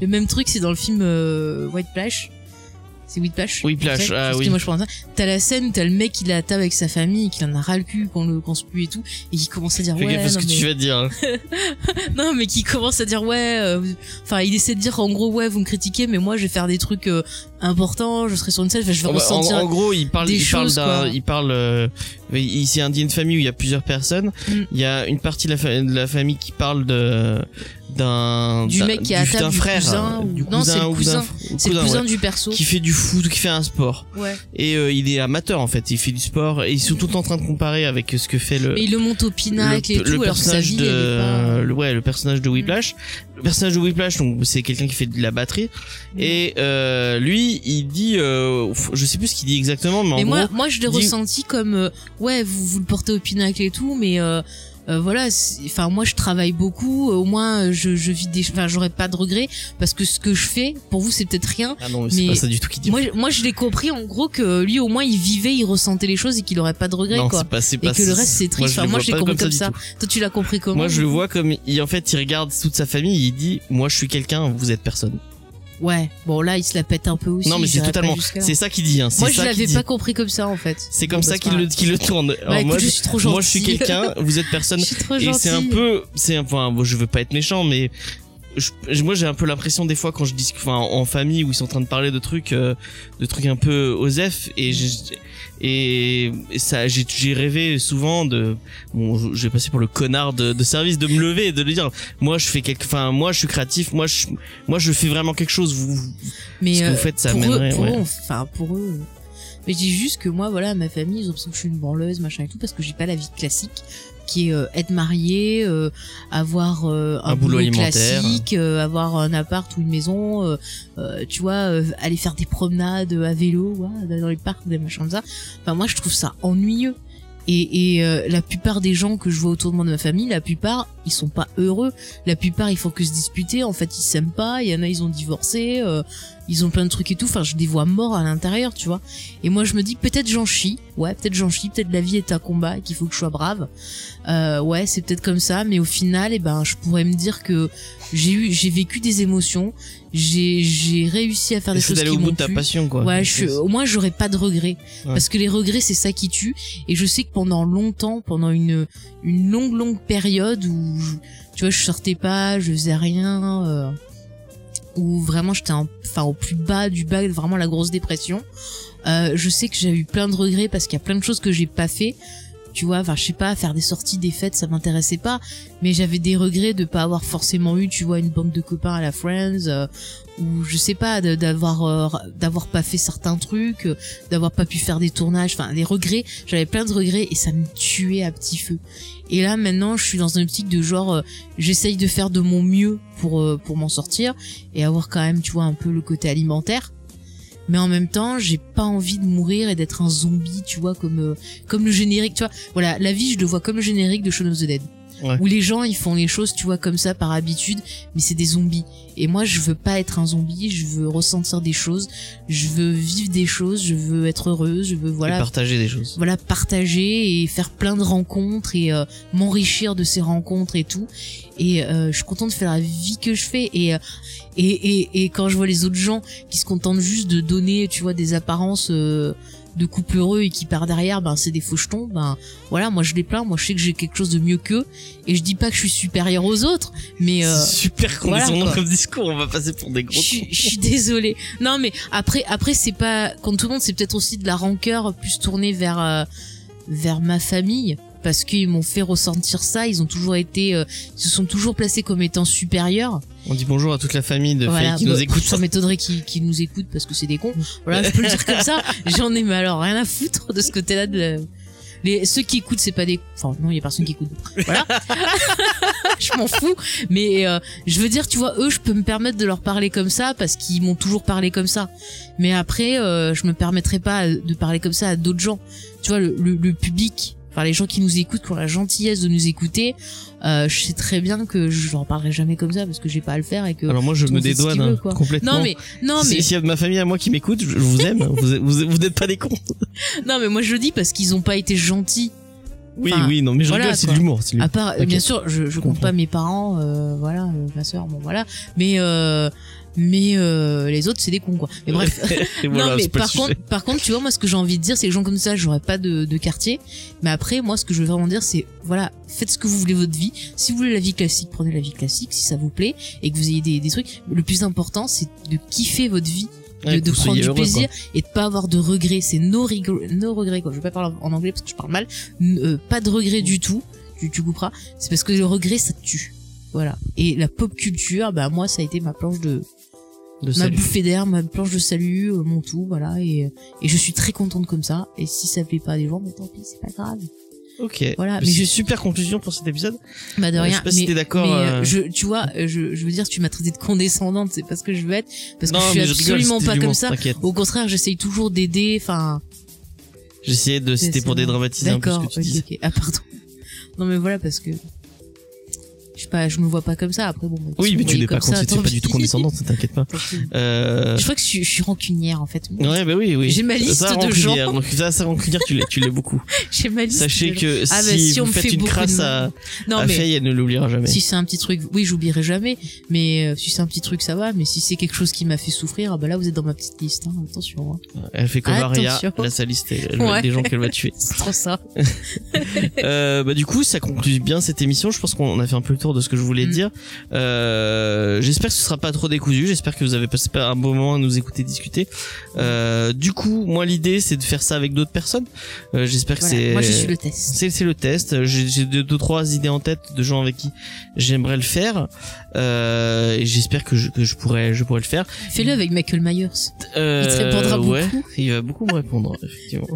le même truc, c'est dans le film euh, White Plash. C'est Whiplash Whiplash, ah parce que oui. moi je pense. T'as la scène où t'as le mec est à table avec sa famille et qu'il en a ras le cul qu'on le qu'on se pue et tout et qui commence à dire Fais ouais gaffe à ce non, que tu vas dire. hein. non, mais qui commence à dire ouais, euh, enfin il essaie de dire en gros ouais vous me critiquez mais moi je vais faire des trucs euh, importants, je serai sur une scène, je vais Oh, bah, en, ressentir. en gros, il parle, des il parle choses, quoi. il parle, euh, ici un dîner de famille où il y a plusieurs personnes. Mm. Il y a une partie de la, fa- de la famille qui parle de, d'un, Du mec qui est à table, d'un du frère, cousin, ou- du non, c'est le cousin. c'est le cousin, cousin ouais, du perso. qui fait du foot, qui fait un sport. Ouais. Et euh, il est amateur en fait, il fait du sport et ils sont tout en train de comparer avec ce que fait le, Mais il le monte au pinacle et tout, le alors que sa personnage vie de pas. le- ouais le personnage de Whiplash le personnage de Whiplash donc c'est quelqu'un qui fait de la batterie et euh, lui il dit euh, je sais plus ce qu'il dit exactement mais, Mais en moi, gros moi je l'ai ressenti comme euh, ouais vous vous le portez au pinacle et tout, mais euh, euh, voilà, enfin moi je travaille beaucoup, au moins je, je vis des, enfin j'aurais pas de regrets parce que ce que je fais pour vous c'est peut-être rien. ah non mais c'est pas ça du tout qu'il dit Moi, moi je l'ai compris en gros que lui au moins il vivait, il ressentait les choses et qu'il aurait pas de regrets non quoi. pas Et pas que le reste c'est triste. Enfin, moi je l'ai compris comme ça. du tout. Toi tu l'as compris comment moi je le vois comme il, en fait il regarde toute sa famille il dit moi je suis quelqu'un vous êtes personne Ouais. Bon là il se la pète un peu aussi. non mais c'est totalement c'est ça qu'il dit hein, Moi je l'avais pas compris comme ça en fait. c'est comme Bon, ça bah, qu'il le le tourne grave. Alors, Bah, moi écoute, je- je suis trop gentille. moi je suis quelqu'un vous êtes personne Je suis trop Et c'est un peu, c'est un- enfin, bon, je veux pas être méchant, mais je- moi j'ai un peu l'impression des fois quand je discute, enfin, en famille où ils sont en train de parler de trucs, euh, de trucs un peu osef, et j'ai, et, et ça, j'ai, j'ai rêvé souvent de, bon, vais passer pour le connard de, de service, de me lever et de lui dire, moi je fais quelque, enfin, moi je suis créatif, moi je, moi je fais vraiment quelque chose, vous, Mais ce que euh, vous faites, ça mènerait, ouais. enfin pour eux. Mais je dis juste que moi, voilà, ma famille, ils ont l'impression que je suis une branleuse, machin et tout, parce que j'ai pas la vie classique, qui est euh, être marié, euh, avoir euh, un, Un boulot classique, avoir un appart ou une maison, tu vois, aller faire des promenades à vélo, ouais, dans les parcs, des machins comme ça. Enfin, moi, je trouve ça ennuyeux. Et, et la plupart des gens que je vois autour de moi de ma famille, la plupart, ils sont pas heureux. La plupart, ils font que se disputer. En fait, ils s'aiment pas. Il y en a, ils ont divorcé. euh, ils ont plein de trucs et tout. Enfin, je les vois morts à l'intérieur, tu vois. Et moi, je me dis, peut-être j'en chie. Ouais, peut-être j'en chie. Peut-être la vie est un combat et qu'il faut que je sois brave. Euh, ouais, c'est peut-être comme ça. Mais au final, eh ben, je pourrais me dire que j'ai eu, j'ai vécu des émotions. J'ai, j'ai réussi à faire des choses qui au bout de ta passion, quoi. Ouais, je, au moins j'aurais pas de regrets Ouais. parce que les regrets c'est ça qui tue et je sais que pendant longtemps, pendant une une longue longue période où tu vois je sortais pas, je faisais rien, euh, où vraiment j'étais en- enfin au plus bas du bas, vraiment la grosse dépression. Euh, je sais que j'ai eu plein de regrets parce qu'il y a plein de choses que j'ai pas fait tu vois enfin je sais pas faire des sorties des fêtes ça m'intéressait pas mais j'avais des regrets de pas avoir forcément eu tu vois une bande de copains à la Friends euh, ou je sais pas d'avoir euh, d'avoir pas fait certains trucs euh, d'avoir pas pu faire des tournages enfin des regrets. J'avais plein de regrets et ça me tuait à petit feu. Et là maintenant je suis dans une optique de genre euh, j'essaye de faire de mon mieux pour pour m'en sortir et avoir quand même tu vois un peu le côté alimentaire. Mais en même temps j'ai pas envie de mourir et d'être un zombie tu vois comme comme le générique tu vois. Voilà la vie je le vois comme le générique de Shaun of the Dead Ouais. où les gens ils font les choses tu vois comme ça par habitude mais c'est des zombies et moi je veux pas être un zombie je veux ressentir des choses je veux vivre des choses je veux être heureuse je veux Et voilà partager des choses. voilà partager et faire plein de rencontres et euh, m'enrichir de ces rencontres et tout et euh, je suis contente de faire la vie que je fais et, euh, et et et quand je vois les autres gens qui se contentent juste de donner tu vois des apparences euh, de couple heureux et qui part derrière ben c'est des faux jetons ben voilà moi je les plains moi je sais que j'ai quelque chose de mieux qu'eux et je dis pas que je suis supérieure aux autres mais euh, super voilà, condescendant quoi. comme discours, on va passer pour des gros je suis- je suis désolée. Non, mais après, après, c'est pas comme tout le monde, c'est peut-être aussi de la rancœur plus tournée vers euh, vers ma famille parce qu'ils m'ont fait ressentir ça. Ils ont toujours été, euh, ils se sont toujours placés comme étant supérieurs. On dit bonjour à toute la famille de Voilà, Faye qui bah, nous écoute. Ça m'étonnerait qu'ils qu'ils nous écoutent parce que c'est des cons. Voilà, je peux le dire comme ça. J'en ai mais alors rien à foutre de ce côté-là de la- les ceux qui écoutent c'est pas des enfin non il y a personne qui écoute. Voilà. Je m'en fous. Mais euh, je veux dire tu vois eux je peux me permettre de leur parler comme ça parce qu'ils m'ont toujours parlé comme ça. Mais après euh, je me permettrai pas de parler comme ça à d'autres gens. Tu vois le, le, le public enfin les gens qui nous écoutent qui ont la gentillesse de nous écouter euh, je sais très bien que je leur parlerai jamais comme ça parce que j'ai pas à le faire et que Alors moi je tout le me dédouane hein, complètement. non mais non mais Si- S'il y a de ma famille à moi qui m'écoute, je, je vous aime. vous, vous, vous n'êtes pas des cons. non mais moi je le dis parce qu'ils ont pas été gentils Oui, Enfin, oui, non, mais je voilà, c'est l'humour. À part, Ok. bien sûr, je, je compte comprends. pas mes parents, euh, voilà, euh, ma soeur, bon voilà, mais euh, mais euh, les autres c'est des cons quoi. Mais bref. Voilà, non mais par contre, par contre, tu vois moi ce que j'ai envie de dire, c'est que les gens comme ça, j'aurais pas de, de quartier. Mais après, moi ce que je veux vraiment dire, c'est voilà, faites ce que vous voulez votre vie. Si vous voulez la vie classique, prenez la vie classique, si ça vous plaît et que vous ayez des, des trucs. Le plus important, c'est de kiffer votre vie de, Ouais, prendre du heureux, plaisir et de pas avoir de regrets. C'est no regrets, no regrets quoi. Je vais pas parler en anglais parce que je parle mal. Euh, pas de regrets du tout. Tu, tu couperas. C'est parce que le regret ça te tue. Voilà. Et la pop culture, bah moi ça a été ma planche de De ma bouffée d'air, ma planche de salut, euh, mon tout, voilà. Et et je suis très contente comme ça. Et si ça plaît pas à des gens, mais tant pis, c'est pas grave. Ok. Voilà, Mais mais c'est je- super conclusion pour cet épisode. Bah de Euh, je rien. sais pas si mais, t'es d'accord, euh, euh, je, tu vois, euh, je, je veux dire, tu m'as traité de condescendante, c'est pas ce que je veux être, parce que je suis je rigole, absolument c'était pas comme ça. Au contraire, j'essaye toujours d'aider. Enfin, J'essayais de c'était pour dédramatiser un peu ce que tu ok. Ah pardon. Non mais voilà parce que je sais pas, je me vois pas comme ça. Après bon. Oui, mais tu n'es pas ça, pas du tout condescendante, t'inquiète pas. Euh... Je crois que je suis, je suis rancunière en fait. Ouais, bah oui, oui. J'ai ma liste ça, de gens. Donc, ça, ça, rancunière, tu l'es, tu l'es beaucoup. J'ai ma liste. Sachez que Ah, bah, si, on vous me faites fait une de crasse à. Non à mais Faye, elle ne l'oubliera jamais. si c'est un petit truc, oui, j'oublierai jamais. Mais euh, si c'est un petit truc, ça va. Mais si c'est quelque chose qui m'a fait souffrir, ah bah là vous êtes dans ma petite liste. Hein. Attention. Hein. Elle fait comme Aria, Attention. elle a sa liste, elle Ouais. des gens qu'elle va tuer. C'est trop ça. Euh, bah du coup ça conclut bien cette émission je pense qu'on a fait un peu de ce que je voulais Mm. dire euh, j'espère que ce sera pas trop décousu j'espère que vous avez passé un bon moment à nous écouter discuter euh, du coup moi l'idée c'est de faire ça avec d'autres personnes euh, j'espère que c'est Moi je suis le test. c'est c'est le test j'ai j'ai deux, deux trois idées en tête de gens avec qui j'aimerais le faire euh, et j'espère que je, que je pourrais je pourrais le faire Fais-le avec Michael Myers. euh, Il te répondra ouais, beaucoup. il va beaucoup me répondre, effectivement.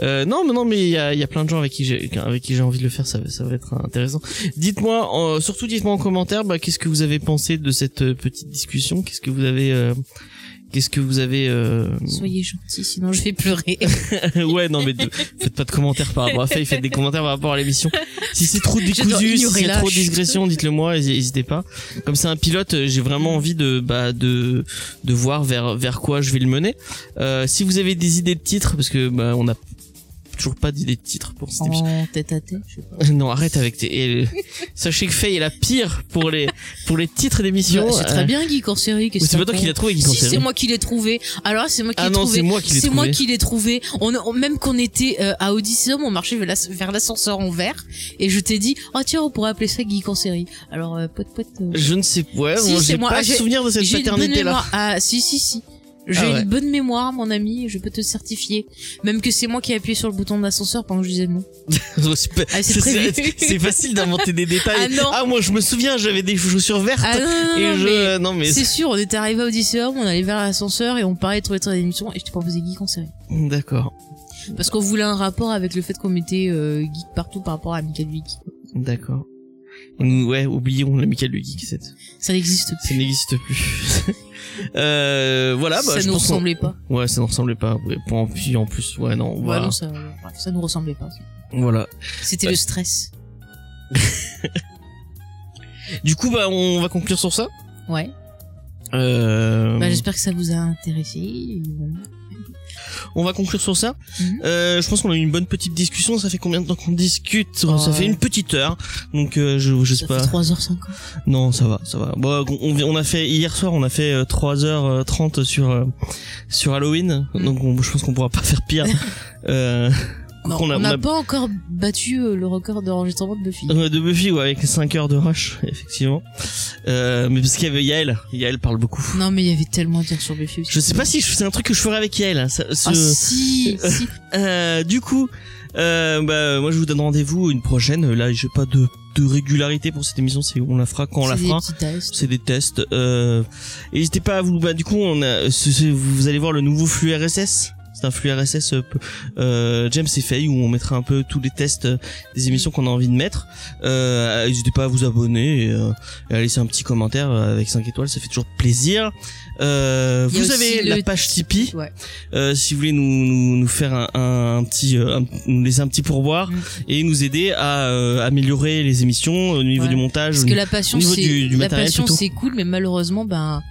euh, non, mais non, mais il y a, il y a plein de gens avec qui j'ai, avec qui j'ai envie de le faire. Ça, va- ça va être intéressant. Dites-moi, surtout dites-moi en commentaire, bah, qu'est-ce que vous avez pensé de cette euh, petite discussion? Qu'est-ce que vous avez, euh, qu'est-ce que vous avez euh... Soyez gentils, sinon je vais pleurer. Ouais, non, mais de- faites pas de commentaires par rapport à Faye, faites des commentaires par rapport à l'émission. Si c'est trop décousu, si c'est trop digression, dites-le moi, n'hésitez pas. Comme c'est un pilote, euh, j'ai vraiment envie de, bah, de, de voir vers, vers quoi je vais le mener. Euh, si vous avez des idées de titres, parce que, bah, on a toujours pas d'idée de titre pour cette émission. En tête à tête, je sais pas. Non, arrête avec tes, et, sachez que Faye est la pire pour les, pour les titres d'émissions. Bah, c'est Euh, très bien Guy ou c'est que pas toi qui l'as trouvé, Guy Si, Corseri. c'est moi qui l'ai trouvé. Alors c'est moi qui Ah l'ai non, trouvé. c'est moi qui l'ai C'est moi trouvé. qui l'ai trouvé. On, on- même qu'on était euh, à Odysseum, on marchait vers l'as- vers l'ascenseur en verre, et je t'ai dit, oh tiens, on pourrait appeler ça Guy Corseri. Alors, euh, pote pote. euh, Je ne sais, ouais, Si, moi, j'ai moi. pas J'ai- souvenir de cette paternité là. Ah, si, si, si. J'ai Ah ouais. une bonne mémoire, mon ami, je peux te certifier. Même que c'est moi qui ai appuyé sur le bouton de l'ascenseur pendant que je disais non. Ah, c'est facile d'inventer des détails. Ah non. moi je me souviens, j'avais des chaussures vertes. Ah non, non, et non, je mais non mais c'est sûr, on était arrivé à Odysseum, on allait vers l'ascenseur et on parlait de trouver des émissions et je t'ai proposé Geek en série. d'accord, Parce qu'on voulait un rapport avec le fait qu'on mettait euh, Geek partout par rapport à Michael Vick. d'accord. Ouais, oublions l'amical du geek, c'est- Ça n'existe plus. ça n'existe plus. euh, voilà, bah, ça je nous pense ressemblait pas. Ouais, ça ne ressemblait pas. Ouais, en puis en plus, ouais, non, Ouais, voilà. non, ça, ça nous ressemblait pas. voilà. C'était le stress. Du coup, bah, on va conclure sur ça. Ouais. Euh, Bah, j'espère que ça vous a intéressé. On va conclure sur ça. Mhm. Euh, je pense qu'on a eu une bonne petite discussion. Ça fait combien de temps qu'on discute Ça fait une petite heure. Donc, euh, je, je sais Ça pas. fait 3h50. Non, ça va, ça va. Bon, on, on a fait hier soir, on a fait euh, 3h30 sur euh, sur Halloween. Mm. Donc, on- je pense qu'on pourra pas faire pire. euh, Non, on n'a pas encore battu euh, le record d'enregistrement de Buffy. Euh, de Buffy, ouais, avec 5 heures de rush, effectivement. Euh, mais parce qu'il y avait Yael. Yael parle beaucoup. Non, mais il y avait tellement à dire sur Buffy aussi. Je sais pas si c'est un truc que je ferai avec Yael. hein, ça- ce- Ah si, si. Euh, du coup, euh, bah, moi je vous donne rendez-vous une prochaine. Là, j'ai pas de, de régularité pour cette émission. C'est on la fera quand on la C'est des fera. C'est des tests. Euh, n'hésitez pas à vous. Bah, du coup, on a. vous allez voir le nouveau flux RSS. Un flux RSS euh, euh, James et Faye où on mettra un peu tous les tests euh, des émissions qu'on a envie de mettre. Euh, n'hésitez pas à vous abonner et, euh, et à laisser un petit commentaire avec 5 étoiles, ça fait toujours plaisir. Euh, vous avez la page Tipeee. Ouais. Euh, si vous voulez nous, nous, nous faire un, un, un petit un- nous laisser un petit pourboire Mm. et nous aider à euh, améliorer les émissions au niveau Ouais. du montage Parce au que la passion, c'est du- du la passion, c'est cool, mais malheureusement, ben,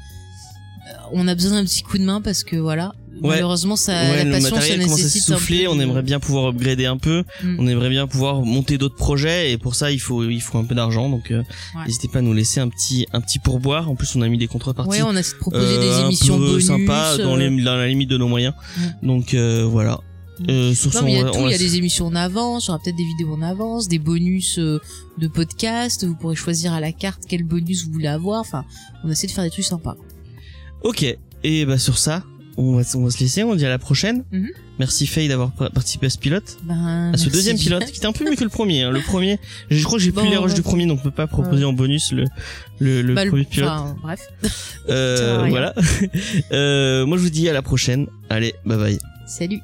on a besoin d'un petit coup de main parce que voilà. Malheureusement, ça, Ouais, la le passion, ça matériel commence à nécessite un s'essouffler, peu on aimerait bien pouvoir upgrader un peu, Mm. on aimerait bien pouvoir monter d'autres projets et pour ça il faut il faut un peu d'argent donc euh, Ouais. n'hésitez pas à nous laisser un petit un petit pourboire. En plus on a mis des contreparties Ouais, on a de proposer euh, des un émissions peu bonus. sympas dans, euh, les, dans la limite de nos moyens. Donc euh, voilà. Mm. Euh, sur Non, mais il y a tout, il y a des émissions en avance, il y aura peut-être des vidéos en avance, des bonus euh, de podcast, vous pourrez choisir à la carte quel bonus vous voulez avoir, enfin, on essaie de faire des trucs sympas. Ok. Et bah sur ça, on va, on va se laisser. On dit à la prochaine. Mhm. Merci Faye d'avoir pa- participé à ce pilote, Ben, à ce deuxième pilote qui était un peu mieux que le premier. hein. Le premier, je crois que j'ai plus les rushs du premier, donc on peut pas proposer en bonus le le, le Bah, le- premier pilote. enfin, bref. Euh, voilà. euh, moi je vous dis à la prochaine. Allez, bye bye. Salut.